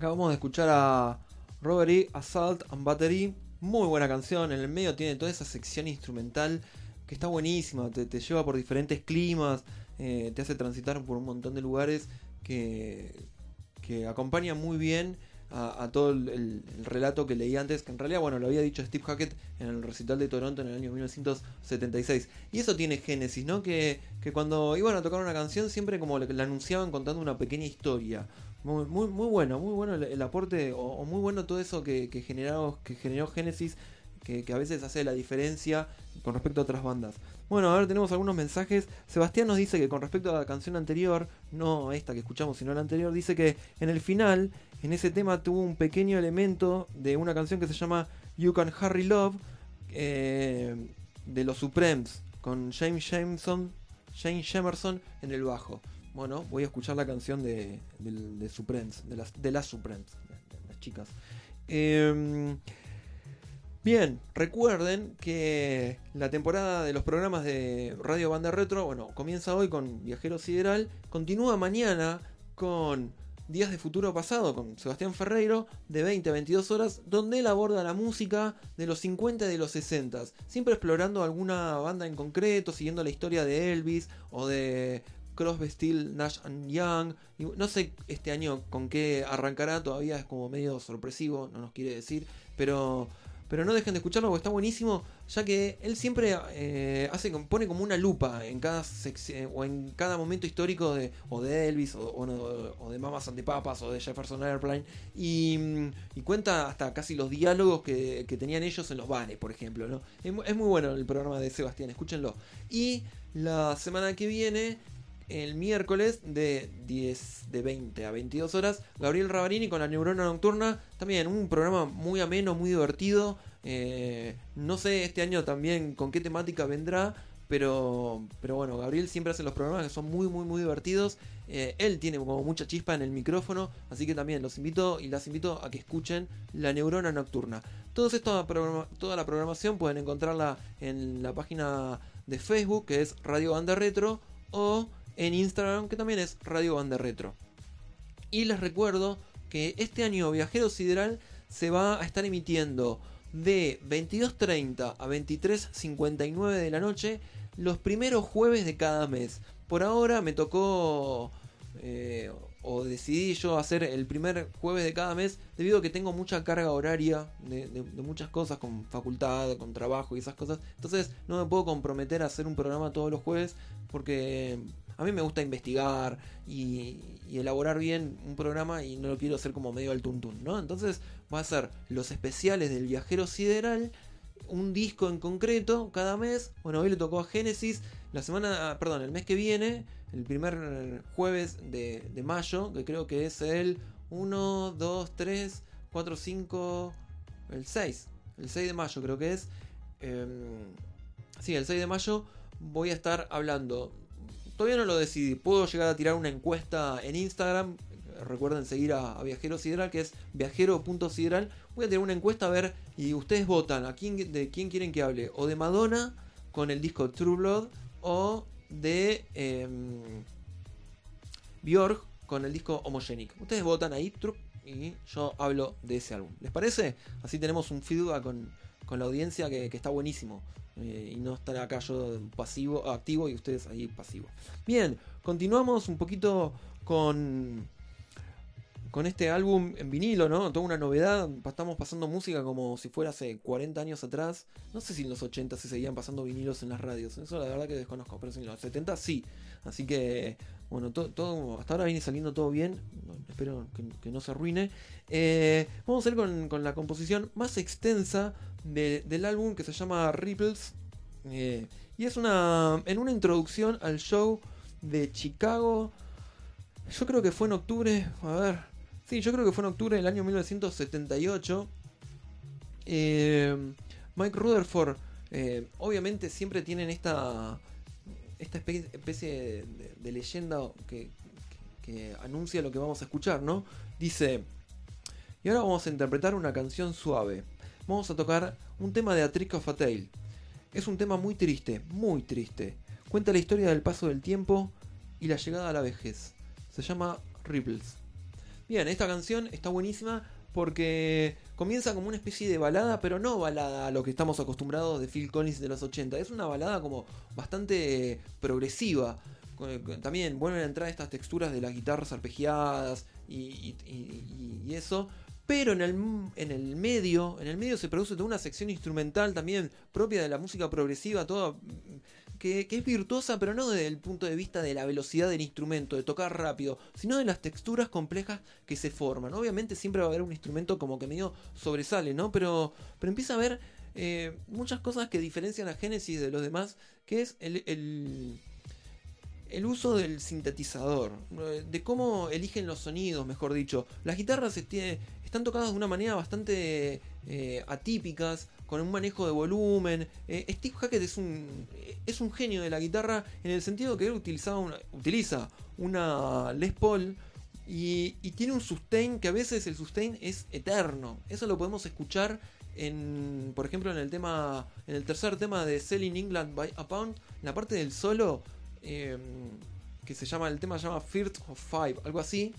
Acabamos de escuchar a Robbery, Assault and Battery. Muy buena canción. En el medio tiene toda esa sección instrumental que está buenísima. Te, lleva por diferentes climas. eh, te hace transitar por un montón de lugares que, que acompaña muy bien a, todo el, el- el relato que leí antes. Que en realidad, bueno, lo había dicho Steve Hackett en el recital de Toronto en el año 1976. Y eso tiene génesis, ¿no? Que, que cuando iban a tocar una canción siempre como la anunciaban contando una pequeña historia. Muy, muy, bueno, muy bueno el, aporte, o, muy bueno todo eso que, que, generó, que generó Genesis, que, a veces hace la diferencia con respecto a otras bandas. Bueno, a ver, tenemos algunos mensajes. Sebastián nos dice que con respecto a la canción anterior, no esta que escuchamos, sino la anterior, dice que en el final, en ese tema tuvo un pequeño elemento de una canción que se llama You Can Hurry Love, eh, de los Supremes, con James Jameson, James Jamerson en el bajo. Bueno, voy a escuchar la canción de, de Supremes, de las, de las de- de las chicas. Em, Bien, recuerden que la temporada de los programas de Radio Banda Retro, bueno, comienza hoy con Viajero Sideral, continúa mañana con Días de Futuro Pasado con Sebastián Ferreiro de 20 a 22 horas, donde él aborda la música de los 50 y de los 60, siempre explorando alguna banda en concreto, siguiendo la historia de Elvis o de Crosby, Steel, Nash and Young. No sé este año con qué arrancará, todavía es como medio sorpresivo, no nos quiere decir, pero pero no dejen de escucharlo porque está buenísimo, ya que él siempre eh, hace, pone como una lupa en cada sección o en cada momento histórico de o de Elvis o, o o de Mamas and the Papas o de Jefferson Airplane y, y cuenta hasta casi los diálogos que, que tenían ellos en los bares, por ejemplo. ¿no? Es muy bueno el programa de Sebastián, escúchenlo. Y la semana que viene el miércoles de 10 de 20 a 22 horas, Gabriel Rabarini con la Neurona Nocturna, también un programa muy ameno, muy divertido. eh, no sé este año también con qué temática vendrá, pero, pero bueno, Gabriel siempre hace los programas que son muy, muy, muy divertidos. Eh, él tiene como mucha chispa en el micrófono, así que también los invito y las invito a que escuchen La Neurona Nocturna. Todo esto, programa- toda la programación pueden encontrarla en la página de Facebook, que es Radio Banda Retro, o en Instagram, que también es Radio Banda Retro. Y les recuerdo que este año Viajero Sideral se va a estar emitiendo de 22.30 a 23.59 de la noche los primeros jueves de cada mes. Por ahora me tocó eh, o decidí yo hacer el primer jueves de cada mes debido a que tengo mucha carga horaria de, de- de muchas cosas con facultad, con trabajo y esas cosas. Entonces no me puedo comprometer a hacer un programa todos los jueves porque a mí me gusta investigar y, elaborar bien un programa y no lo quiero hacer como medio al tuntún, ¿no? Entonces va a ser los especiales del viajero sideral, un disco en concreto cada mes. Bueno, hoy le tocó a Génesis. La semana, ah, perdón, el mes que viene, el primer jueves de, de mayo, que creo que es el 1, 2, 3, 4, 5, el 6. El 6 de mayo creo que es. Em, sí, el 6 de mayo voy a estar hablando. Todavía no lo decidí. Puedo llegar a tirar una encuesta en Instagram. Recuerden seguir a, a Viajero Sideral, que es viajero.sideral. Voy a tirar una encuesta a ver y ustedes votan de quién quieren que hable. O de Madonna con el disco True Blood o de em, Björk con el disco Homogenic. Ustedes votan ahí y yo hablo de ese álbum. ¿Les parece? Así tenemos un feedback con, con la audiencia que, está buenísimo. Eh, y no estar acá yo pasivo, activo y ustedes ahí pasivo. Bien, continuamos un poquito con con este álbum en vinilo, ¿no? Toda una novedad. Estamos pasando música como si fuera hace 40 años atrás. No sé si en los 80 se seguían pasando vinilos en las radios. Eso la verdad que desconozco. Pero en los 70 sí. Así que, bueno, todo, hasta ahora viene saliendo todo bien. Espero que, no se arruine. Eh, vamos a ir con, la composición más extensa del álbum que se llama Ripples. Eh, y es una, en una introducción al show de Chicago. Yo creo que fue en octubre. A ver, Sí, yo creo que fue en octubre del año 1978. Eh, Mike Rutherford, obviamente siempre tienen esta, esta especie de, leyenda que, anuncia lo que vamos a escuchar, ¿no? Dice, y ahora vamos a interpretar una canción suave. Vamos a tocar un tema de A Trick of a Tale. Es un tema muy triste, muy triste. Cuenta la historia del paso del tiempo y la llegada a la vejez. Se llama Ripples. Bien, esta canción está buenísima porque comienza como una especie de balada, pero no balada a lo que estamos acostumbrados de Phil Collins de los 80. Es una balada como bastante progresiva. También vuelven a entrar estas texturas de las guitarras arpegiadas y, eso. Pero en el, en el medio, en el medio se produce toda una sección instrumental también propia de la música progresiva, toda que, es virtuosa, pero no desde el punto de vista de la velocidad del instrumento, de tocar rápido, sino de las texturas complejas que se forman. Obviamente siempre va a haber un instrumento como que medio sobresale, ¿no? Pero, pero empieza a haber eh, muchas cosas que diferencian a Genesis de los demás, que es el, el, uso del sintetizador, de cómo eligen los sonidos, mejor dicho. Las guitarras están tocadas de una manera bastante eh, atípicas, con un manejo de volumen. Eh, Steve Hackett es un, es un genio de la guitarra en el sentido que él utiliza una Les Paul y, tiene un sustain que a veces el sustain es eterno. Eso lo podemos escuchar en, por ejemplo, en el tema, en el tercer tema de Selling England by a Pound, en la parte del solo, em, que se llama, el tema se llama First of Five, algo así.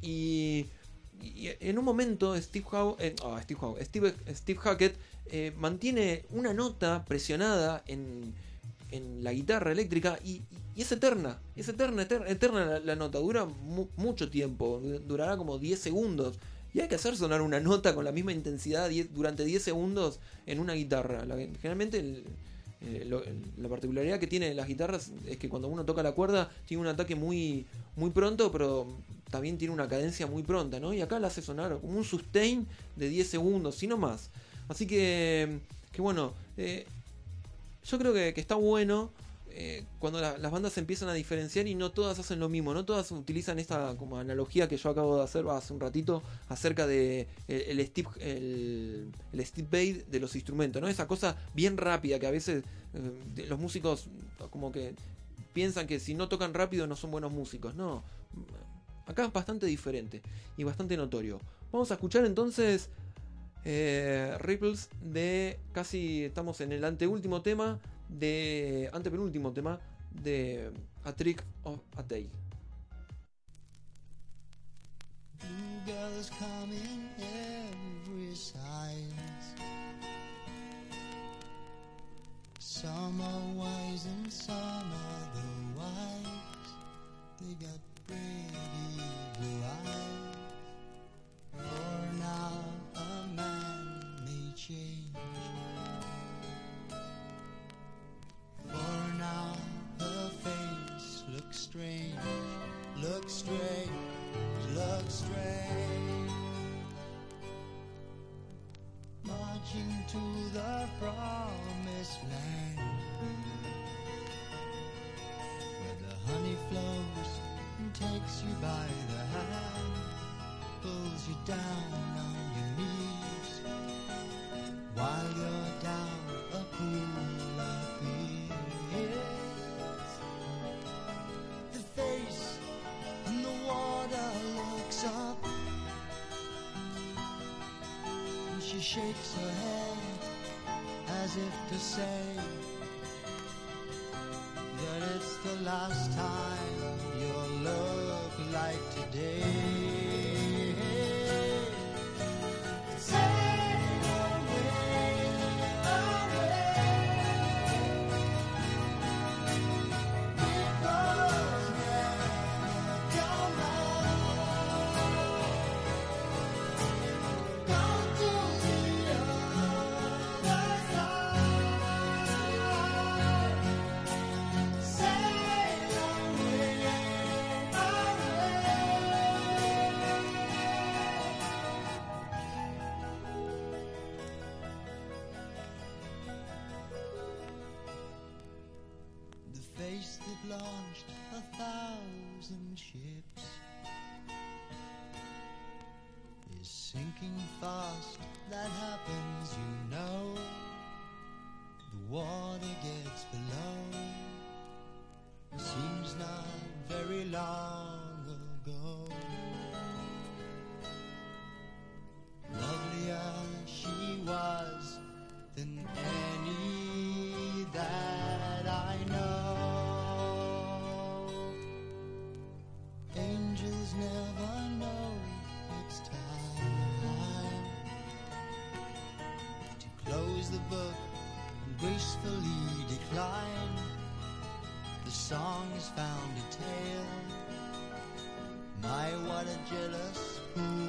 Y, en un momento Steve, Howe, eh, ah, Steve, Steve Hackett eh, mantiene una nota presionada en, la guitarra eléctrica y, es eterna, es eterna, eterna, la, nota, dura mucho tiempo, durará como 10 segundos. Y hay que hacer sonar una nota con la misma intensidad durante 10 segundos en una guitarra. generalmente eh, la particularidad que tienen las guitarras es que cuando uno toca la cuerda tiene un ataque muy, muy pronto, pero también tiene una cadencia muy pronta, ¿no? Y acá la hace sonar como un sustain de 10 segundos, si no más. Así que, que bueno, eh, yo creo que, está bueno eh, cuando las bandas se empiezan a diferenciar y no todas hacen lo mismo, no todas utilizan esta como analogía que yo acabo de hacer hace un ratito acerca de eh, el, Steve el, el Steve de los instrumentos, ¿no? Esa cosa bien rápida que a veces los músicos como que piensan que si no tocan rápido no son buenos músicos, no. Acá es bastante diferente y bastante notorio. Vamos a escuchar entonces eh, Ripples de casi estamos en el anteúltimo tema de antepenúltimo tema de A Trick of a Tale. The wise. Strange, looks strange, looks strange. Marching to the promised land, where the honey flows and takes you by the hand, pulls you down on your knees. While you're down a pool shakes her head as if to say that it's the last time you'll look like today. lives ships is sinking fast. That happens, you know. The war a jealous fool.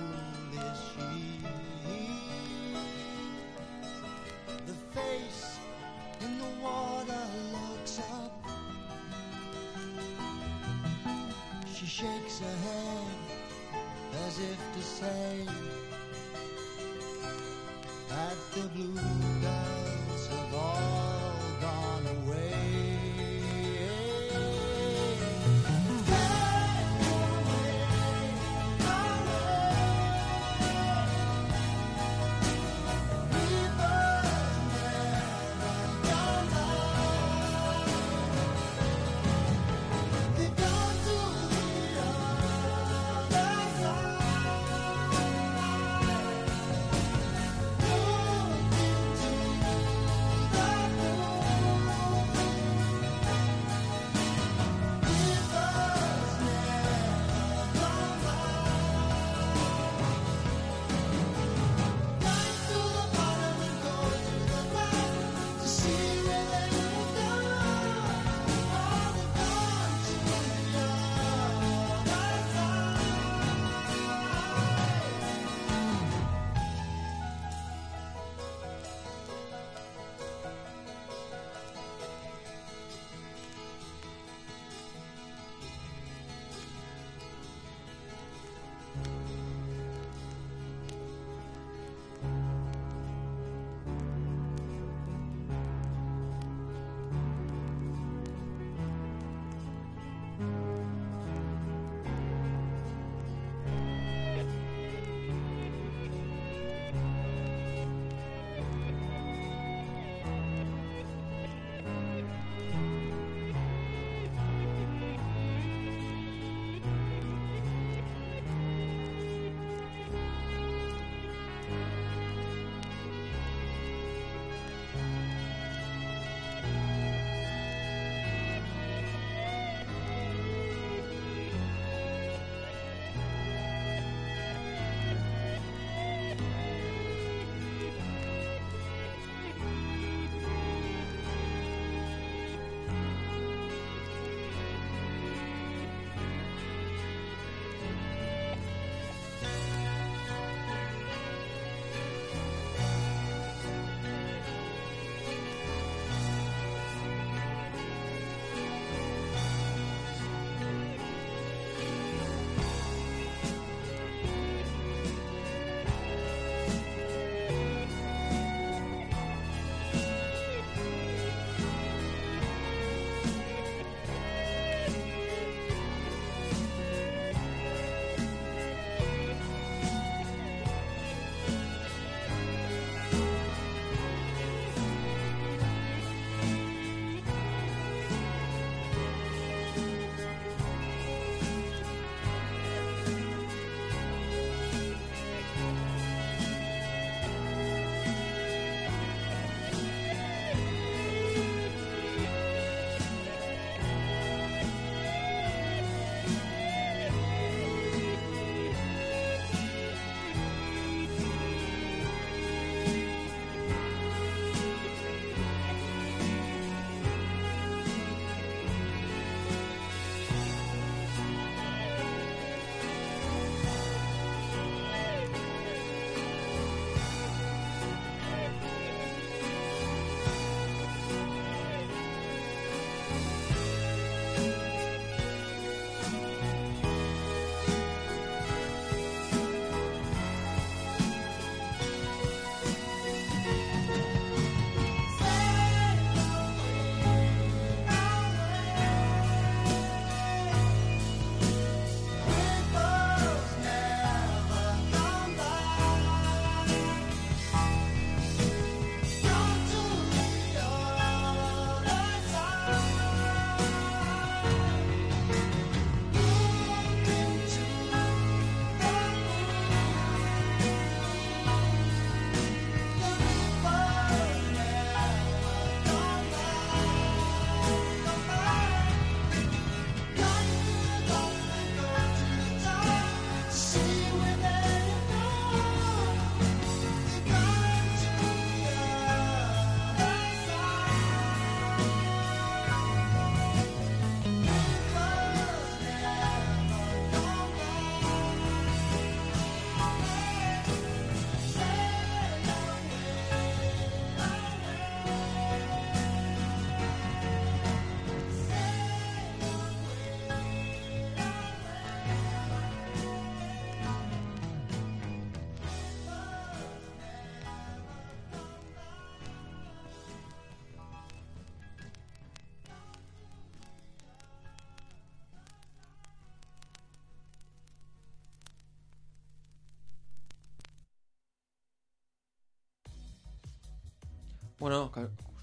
Bueno,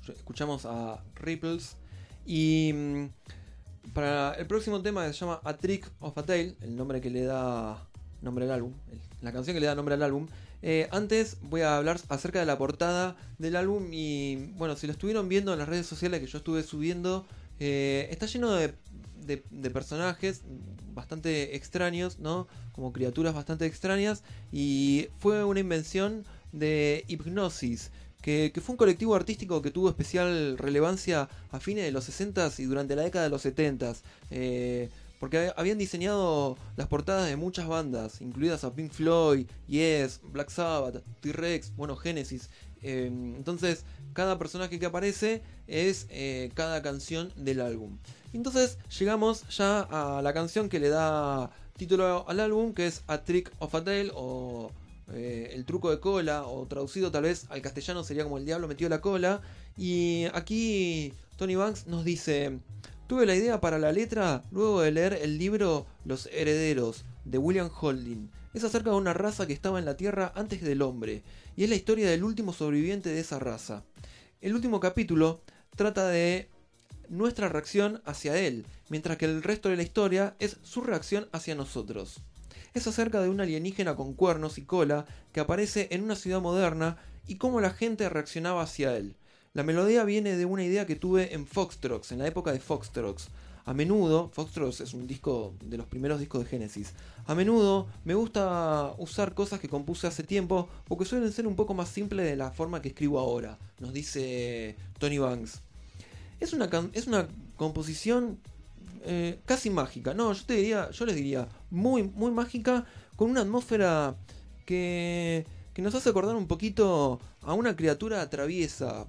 escuchamos a Ripples. Y mm, para el próximo tema que se llama A Trick of a Tale, el nombre que le da nombre al álbum, la canción que le da nombre al álbum. eh, antes voy a hablar acerca de la portada del álbum y bueno, si lo estuvieron viendo en las redes sociales que yo estuve subiendo, eh, está lleno de personajes bastante extraños, ¿no? Como criaturas bastante extrañas y fue una invención de Hipnosis, que, fue un colectivo artístico que tuvo especial relevancia a fines de los 60s y durante la década de los 70s. eh, porque hab- habían diseñado las portadas de muchas bandas, incluidas a Pink Floyd, Yes, Black Sabbath, T-Rex, bueno, Genesis. Eh, entonces, cada personaje que aparece es eh, cada canción del álbum. Entonces, llegamos ya a la canción que le da título al álbum, que es A Trick of a Tale o eh, El truco de cola, o traducido tal vez al castellano sería como El diablo metió la cola. Y aquí Tony Banks nos dice, tuve la idea para la letra luego de leer el libro Los Herederos de William Holding. Es acerca de una raza que estaba en la Tierra antes del hombre, y es la historia del último sobreviviente de esa raza. El último capítulo trata de nuestra reacción hacia él, mientras que el resto de la historia es su reacción hacia nosotros. Es acerca de un alienígena con cuernos y cola que aparece en una ciudad moderna y cómo la gente reaccionaba hacia él. La melodía viene de una idea que tuve en Foxtrox, en la época de Foxtrox. A menudo, Foxtrox es un disco de los primeros discos de Genesis. A menudo me gusta usar cosas que compuse hace tiempo porque suelen ser un poco más simples de la forma que escribo ahora, nos dice Tony Banks. Es una, es una composición eh, casi mágica. No, yo te diría, yo les diría, muy, muy mágica, con una atmósfera que, que nos hace acordar un poquito a una criatura traviesa,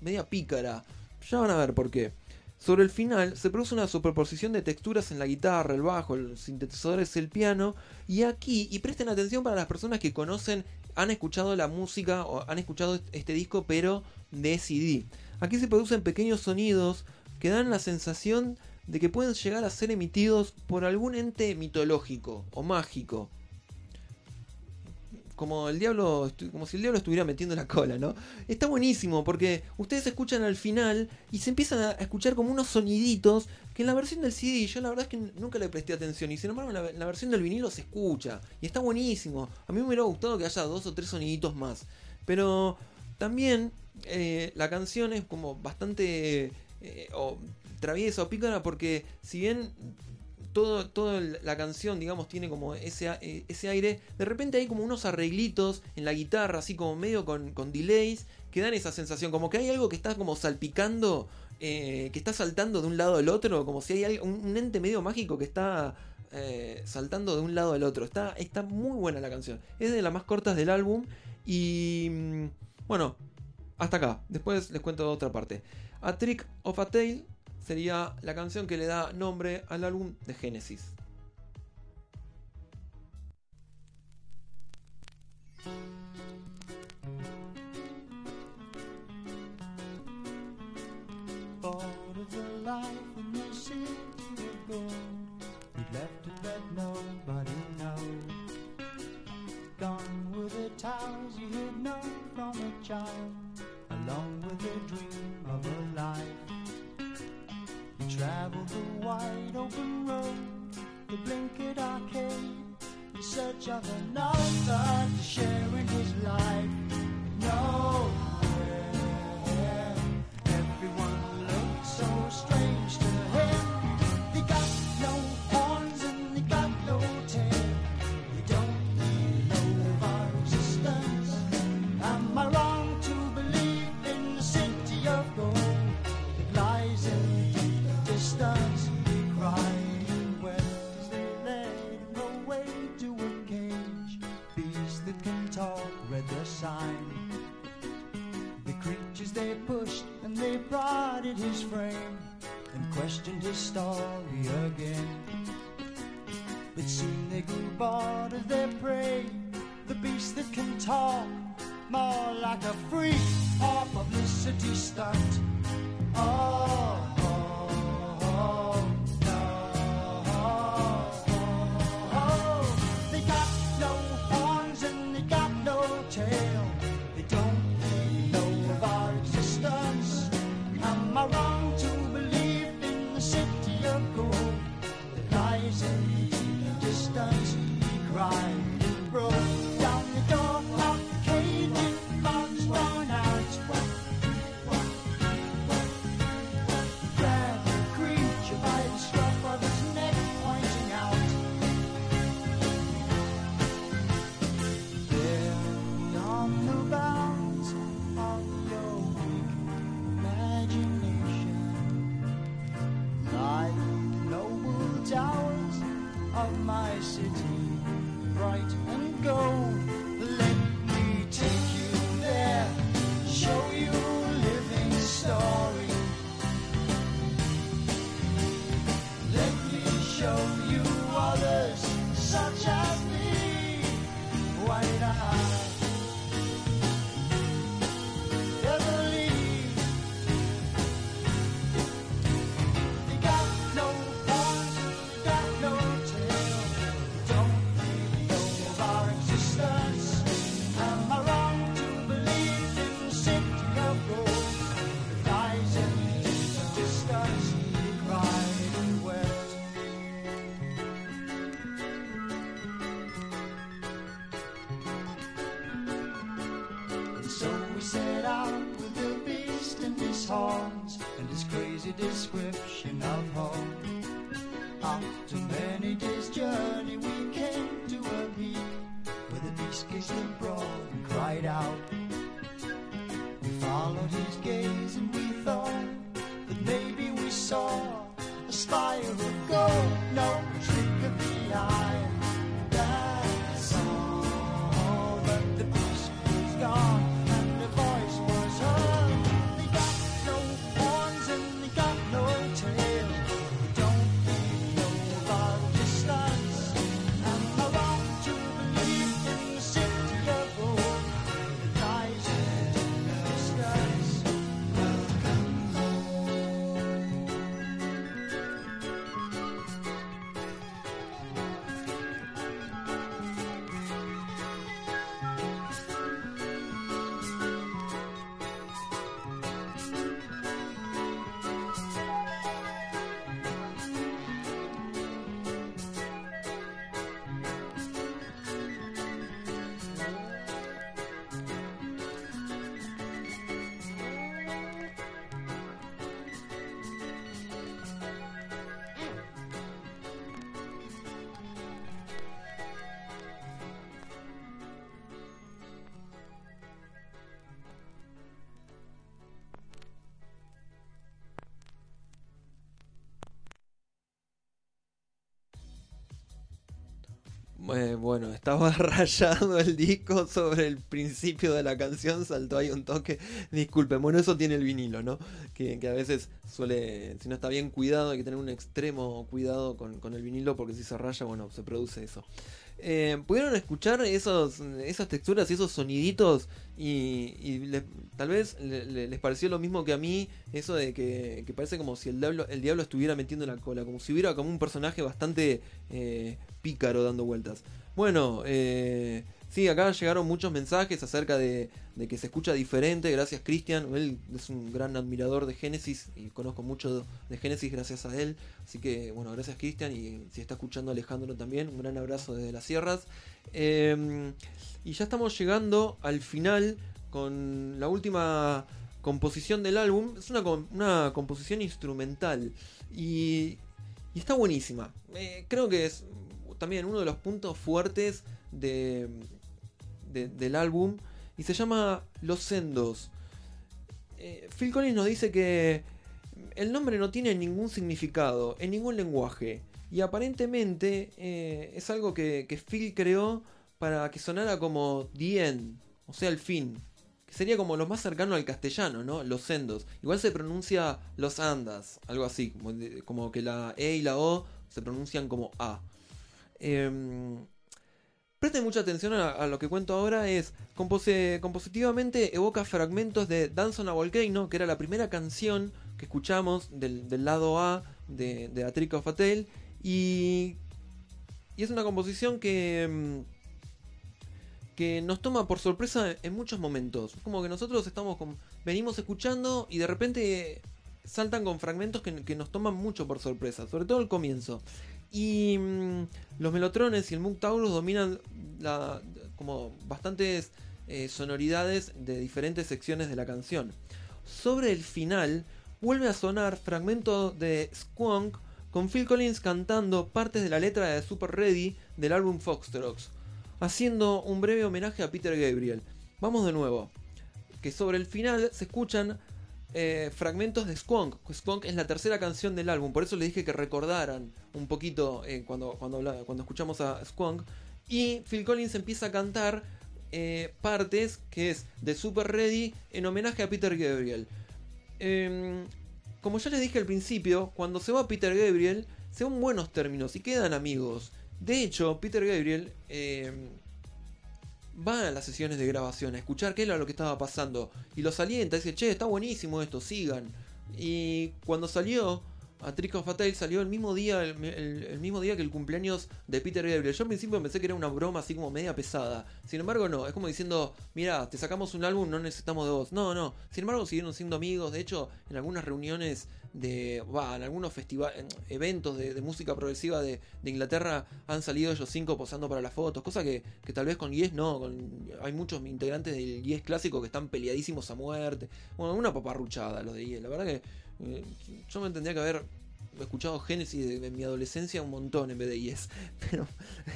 media pícara. Ya van a ver por qué. Sobre el final se produce una superposición de texturas en la guitarra, el bajo, el sintetizador es el piano. Y aquí, y presten atención para las personas que conocen, han escuchado la música o han escuchado este disco, pero de CD. Aquí se producen pequeños sonidos que dan la sensación de que pueden llegar a ser emitidos por algún ente mitológico o mágico. Como el diablo, como si el diablo estuviera metiendo la cola, ¿no? Está buenísimo porque ustedes escuchan al final y se empiezan a escuchar como unos soniditos que en la versión del CD yo la verdad es que nunca le presté atención y sin embargo en la, la versión del vinilo se escucha y está buenísimo. A mí me hubiera gustado que haya dos o tres soniditos más. Pero también eh, la canción es como bastante eh, traviesa o pícara porque si bien todo, toda la canción, digamos, tiene como ese, eh, ese aire. De repente hay como unos arreglitos en la guitarra, así como medio con, con delays, que dan esa sensación, como que hay algo que está como salpicando, eh, que está saltando de un lado al otro, como si hay un, un ente medio mágico que está eh, saltando de un lado al otro. Está, está muy buena la canción. Es de las más cortas del álbum y... mm, Bueno, hasta acá. Después les cuento otra parte. A Trick of a Tale sería la canción que le da nombre al álbum de Genesis. And his crazy description of home. After many days' journey, we came to a peak where the beast gazed abroad and cried out. We followed his gaze and we thought that maybe we saw a spire of gold, no Eh, bueno, estaba rayado el disco sobre el principio de la canción, saltó ahí un toque. Disculpen, bueno, eso tiene el vinilo, ¿no? Que, a veces suele, si no está bien cuidado, hay que tener un extremo cuidado con, con el vinilo porque si se raya, bueno, se produce eso. Eh, ¿Pudieron escuchar esos, esas texturas y esos soniditos? Y, y tal vez le- les pareció lo mismo que a mí, eso de que, que parece como si el diablo, el diablo estuviera metiendo la cola, como si hubiera como un personaje bastante eh, pícaro dando vueltas. Bueno, eh, sí, acá llegaron muchos mensajes acerca de, de que se escucha diferente, gracias Cristian, él es un gran admirador de Génesis y conozco mucho de Génesis gracias a él, así que bueno, gracias Cristian y si está escuchando Alejandro también, un gran abrazo desde las sierras. Eh, y ya estamos llegando al final con la última composición del álbum, es una, una composición instrumental y, y está buenísima. Eh, creo que es también uno de los puntos fuertes de, de- del álbum y se llama Los Sendos. Eh, Phil Collins nos dice que el nombre no tiene ningún significado en ningún lenguaje y aparentemente eh, es algo que, que Phil creó para que sonara como the end, o sea, el fin. Que sería como lo más cercano al castellano, ¿no? Los sendos. Igual se pronuncia los andas, algo así, como, como que la E y la O se pronuncian como A. Em, presten mucha atención a, lo que cuento ahora. Es compositivamente evoca fragmentos de Dance on a Volcano, que era la primera canción que escuchamos del, lado A de, de Trick of a Tale. Y, y es una composición que, em, que nos toma por sorpresa en muchos momentos. Es como que nosotros estamos con, venimos escuchando y de repente saltan con fragmentos que, que nos toman mucho por sorpresa, sobre todo el comienzo. Y mm, los Melotrones y el Moog Taurus dominan como bastantes eh, sonoridades de diferentes secciones de la canción. Sobre el final, vuelve a sonar fragmento de Squonk con Phil Collins cantando partes de la letra de Super Ready del álbum Foxtrox, haciendo un breve homenaje a Peter Gabriel. Vamos de nuevo. Que sobre el final se escuchan eh, fragmentos de Squonk. Squonk es la tercera canción del álbum, por eso les dije que recordaran un poquito eh, cuando, cuando, cuando escuchamos a Squonk. Y Phil Collins empieza a cantar eh, partes que es de Super Ready en homenaje a Peter Gabriel. Em, como ya les dije al principio, cuando se va Peter Gabriel, se van buenos términos y quedan amigos. De hecho, Peter Gabriel em, va a las sesiones de grabación a escuchar qué era lo que estaba pasando y los alienta, dice, che, está buenísimo esto, sigan. Y cuando salió, a Trick salió el mismo día el, mismo día que el cumpleaños de Peter Gabriel. Yo al principio pensé que era una broma así como media pesada. Sin embargo, no. Es como diciendo, mira, te sacamos un álbum, no necesitamos de vos. No, no. Sin embargo, siguieron siendo amigos. De hecho, en algunas reuniones de, va, en algunos festivales, eventos de, música progresiva de, de Inglaterra han salido ellos cinco posando para las fotos. Cosa que, que tal vez con Yes no. Con- hay muchos integrantes del Yes clásico que están peleadísimos a muerte. Bueno, una paparruchada los de Yes. La verdad que eh, yo me tendría que haber escuchado Genesis en mi adolescencia un montón en vez de Yes. Pero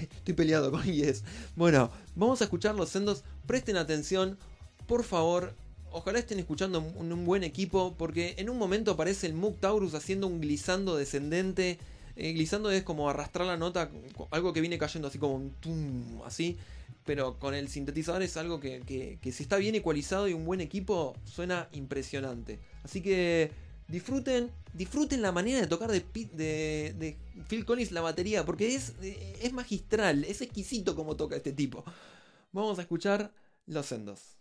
estoy peleado con Yes. Bueno, vamos a escuchar los sendos. Presten atención, por favor. Ojalá estén escuchando un, buen equipo, porque en un momento aparece el Moog Taurus haciendo un glissando descendente. Eh, glissando es como arrastrar la nota, algo que viene cayendo así como un tum, así. Pero con el sintetizador es algo que, que, que si está bien ecualizado y un buen equipo, suena impresionante. Así que disfruten, disfruten la manera de tocar de, de Phil Collins la batería, porque es, eh, es magistral, es exquisito como toca este tipo. Vamos a escuchar Los Sendos.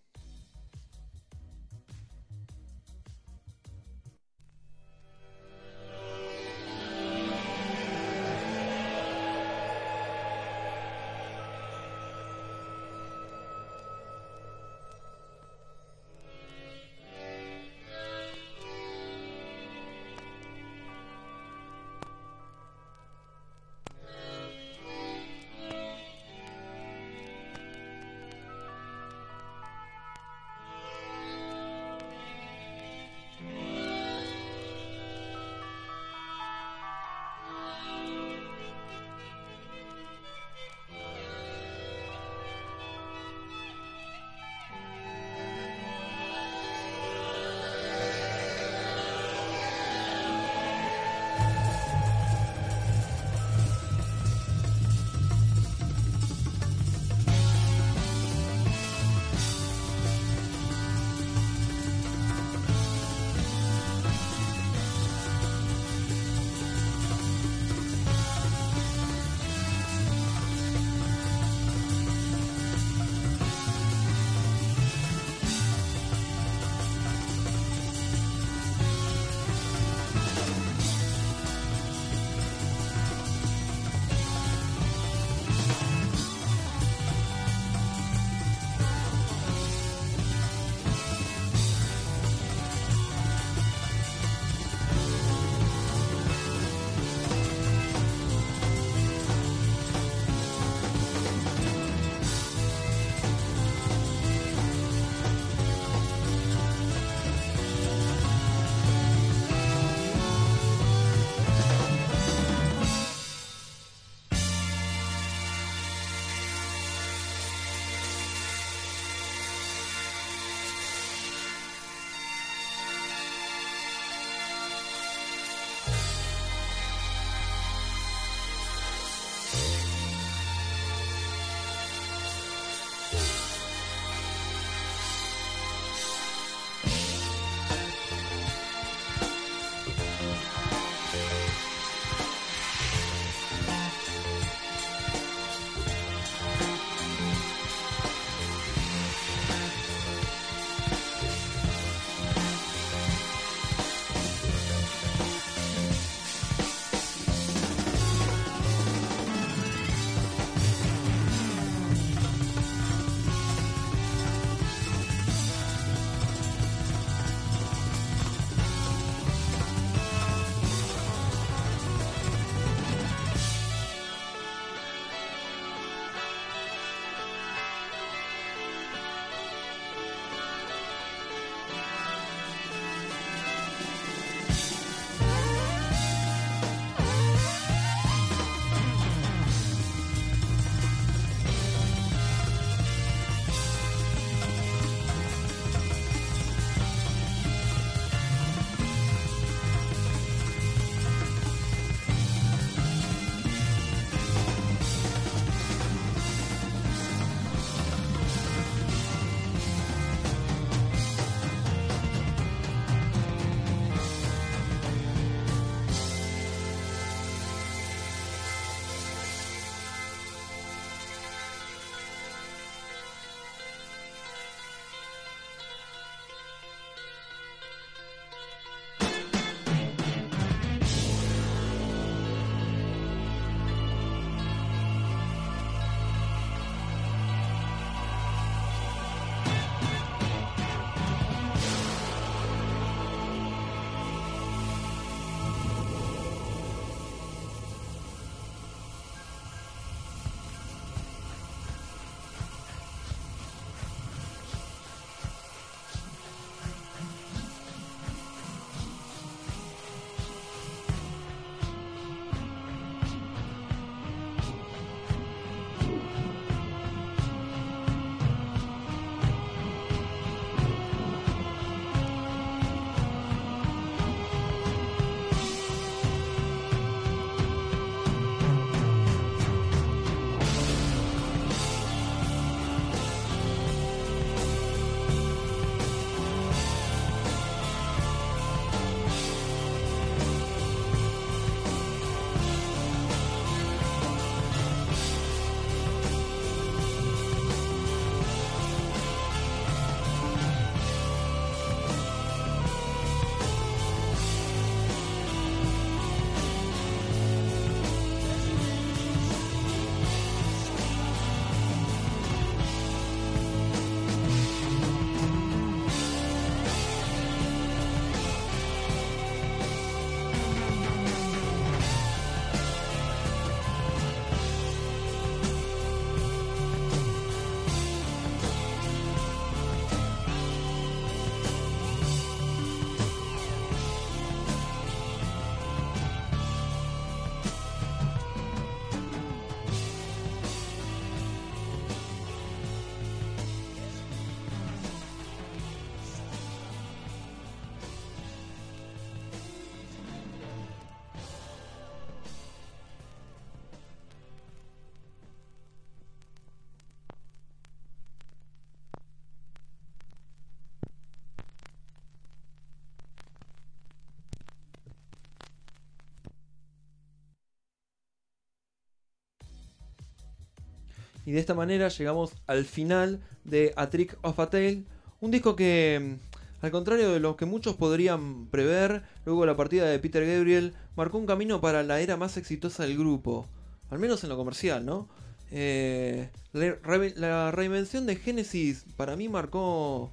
Y de esta manera llegamos al final de A Trick of a Tale, un disco que, mm, al contrario de lo que muchos podrían prever, luego la partida de Peter Gabriel, marcó un camino para la era más exitosa del grupo, al menos en lo comercial, ¿no? Eh, la, re- la reinvención de Genesis para mí marcó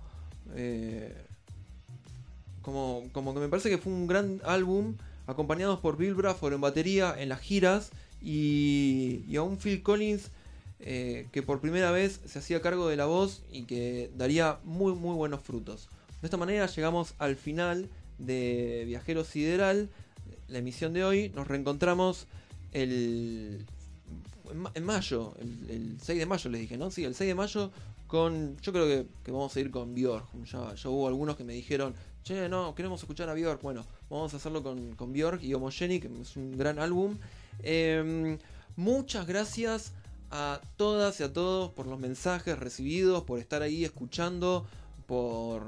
eh, como, como que me parece que fue un gran álbum acompañados por Bill Bruford en batería en las giras y, y a un Phil Collins eh, que por primera vez se hacía cargo de la voz y que daría muy muy buenos frutos. De esta manera llegamos al final de Viajero Sideral, la emisión de hoy. Nos reencontramos el en ma- en mayo, el, el 6 de mayo les dije, ¿no? Sí, el 6 de mayo con. Yo creo que, que vamos a ir con Björk. Ya, ya hubo algunos que me dijeron, che, no, queremos escuchar a Björk. Bueno, vamos a hacerlo con, con Björk y Homogenic, que es un gran álbum. Em, muchas gracias a todas y a todos por los mensajes recibidos, por estar ahí escuchando, por.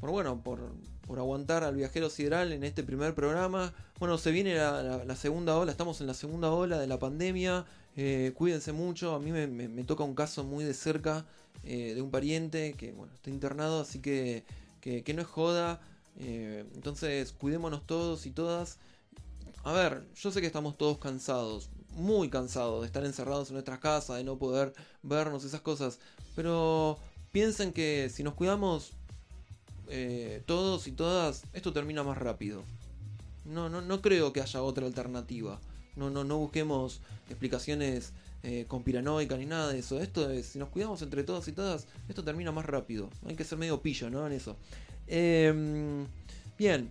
por bueno, por, por aguantar al viajero sideral en este primer programa. Bueno, se viene la, segunda ola, estamos en la segunda ola de la pandemia. eh, cuídense mucho, a mí me, toca un caso muy de cerca eh, de un pariente que bueno, está internado, así que, que, que no es joda. eh, entonces, cuidémonos todos y todas. A ver, yo sé que estamos todos cansados, muy cansados de estar encerrados en nuestras casas, de no poder vernos, esas cosas. Pero piensen que si nos cuidamos eh, todos y todas, esto termina más rápido. No, no, no creo que haya otra alternativa. No, no, no busquemos explicaciones eh, conspiranoicas ni nada de eso. Esto es, si nos cuidamos entre todos y todas, esto termina más rápido. Hay que ser medio pillo, ¿no? En eso. Em, bien.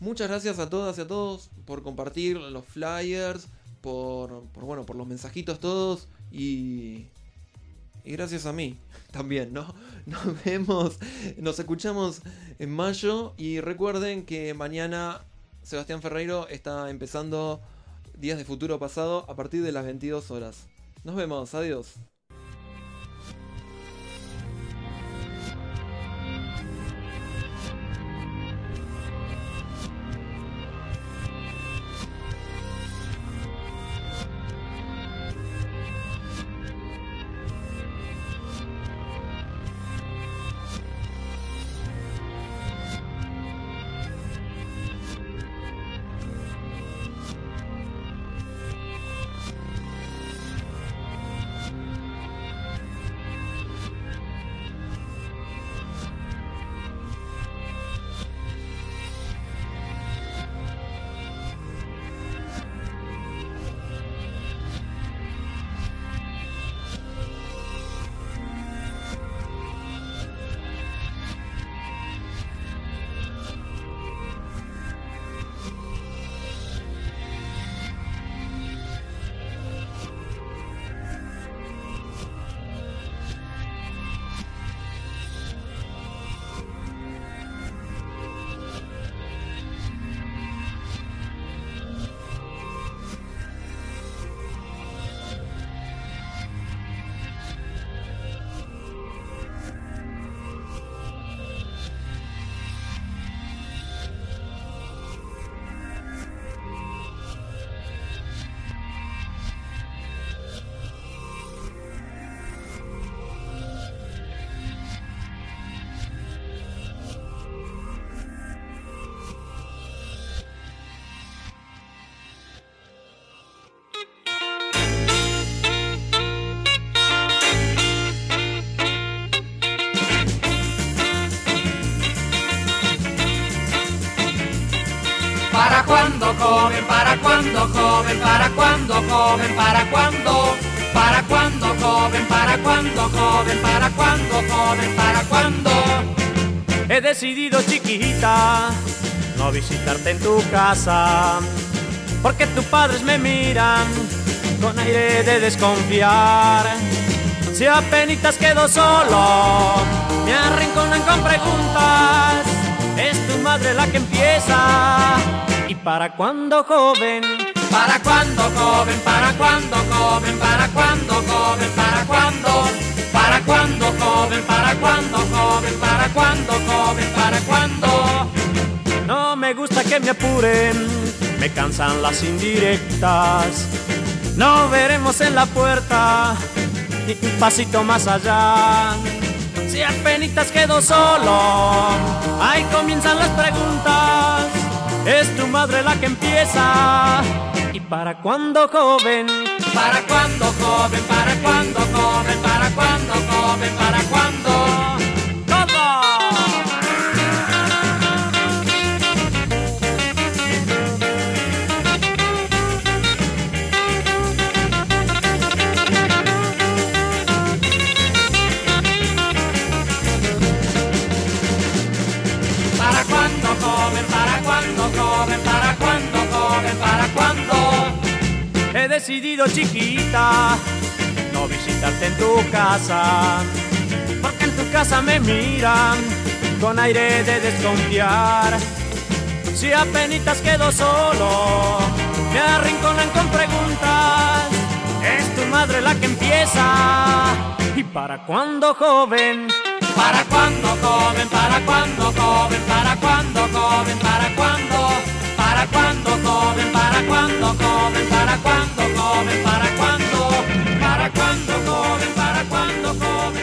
Muchas gracias a todas y a todos por compartir los flyers, por, por bueno, por los mensajitos todos y y gracias a mí también, ¿no? Nos vemos, nos escuchamos en mayo y recuerden que mañana Sebastián Ferreiro está empezando Días de Futuro Pasado a partir de las 22 horas. Nos vemos, adiós. Cuándo, joven? ¿Para cuándo, joven? ¿Para cuándo? ¿Para cuándo, joven? ¿Para cuándo, joven? ¿Para cuándo, joven? ¿Para cuándo? He decidido, chiquita, no visitarte en tu casa, porque tus padres me miran con aire de desconfiar. Si apenas quedo solo, me arrinconan con preguntas. Es tu madre la que empieza. ¿Y para cuándo, joven? ¿Para cuándo, joven? ¿Para cuándo, joven? ¿Para cuándo, joven? ¿Para cuándo? ¿Para cuándo, joven? ¿Para cuándo, joven? ¿Para cuándo, joven? ¿Para cuándo? No me gusta que me apuren, me cansan las indirectas. No veremos en la puerta ni un pasito más allá. Si apenas quedo solo, ahí comienzan las preguntas. Es tu madre la que empieza. ¿Y para cuándo, joven? ¿Para cuándo, joven? ¿Para cuándo, joven? ¿Para cuándo, joven? ¿Para cuándo? Decidido, chiquita, no visitarte en tu casa. Porque en tu casa me miran con aire de desconfiar. Si apenas quedo solo, me arrinconan con preguntas. Es tu madre la que empieza. ¿Y para cuándo, joven? ¿Para cuándo, joven? ¿Para cuándo, joven? ¿Para cuándo, joven? ¿Para cuándo? cuándo comen, para cuándo comen, para cuándo comen, para cuándo, para cuándo comen, para cuando comen.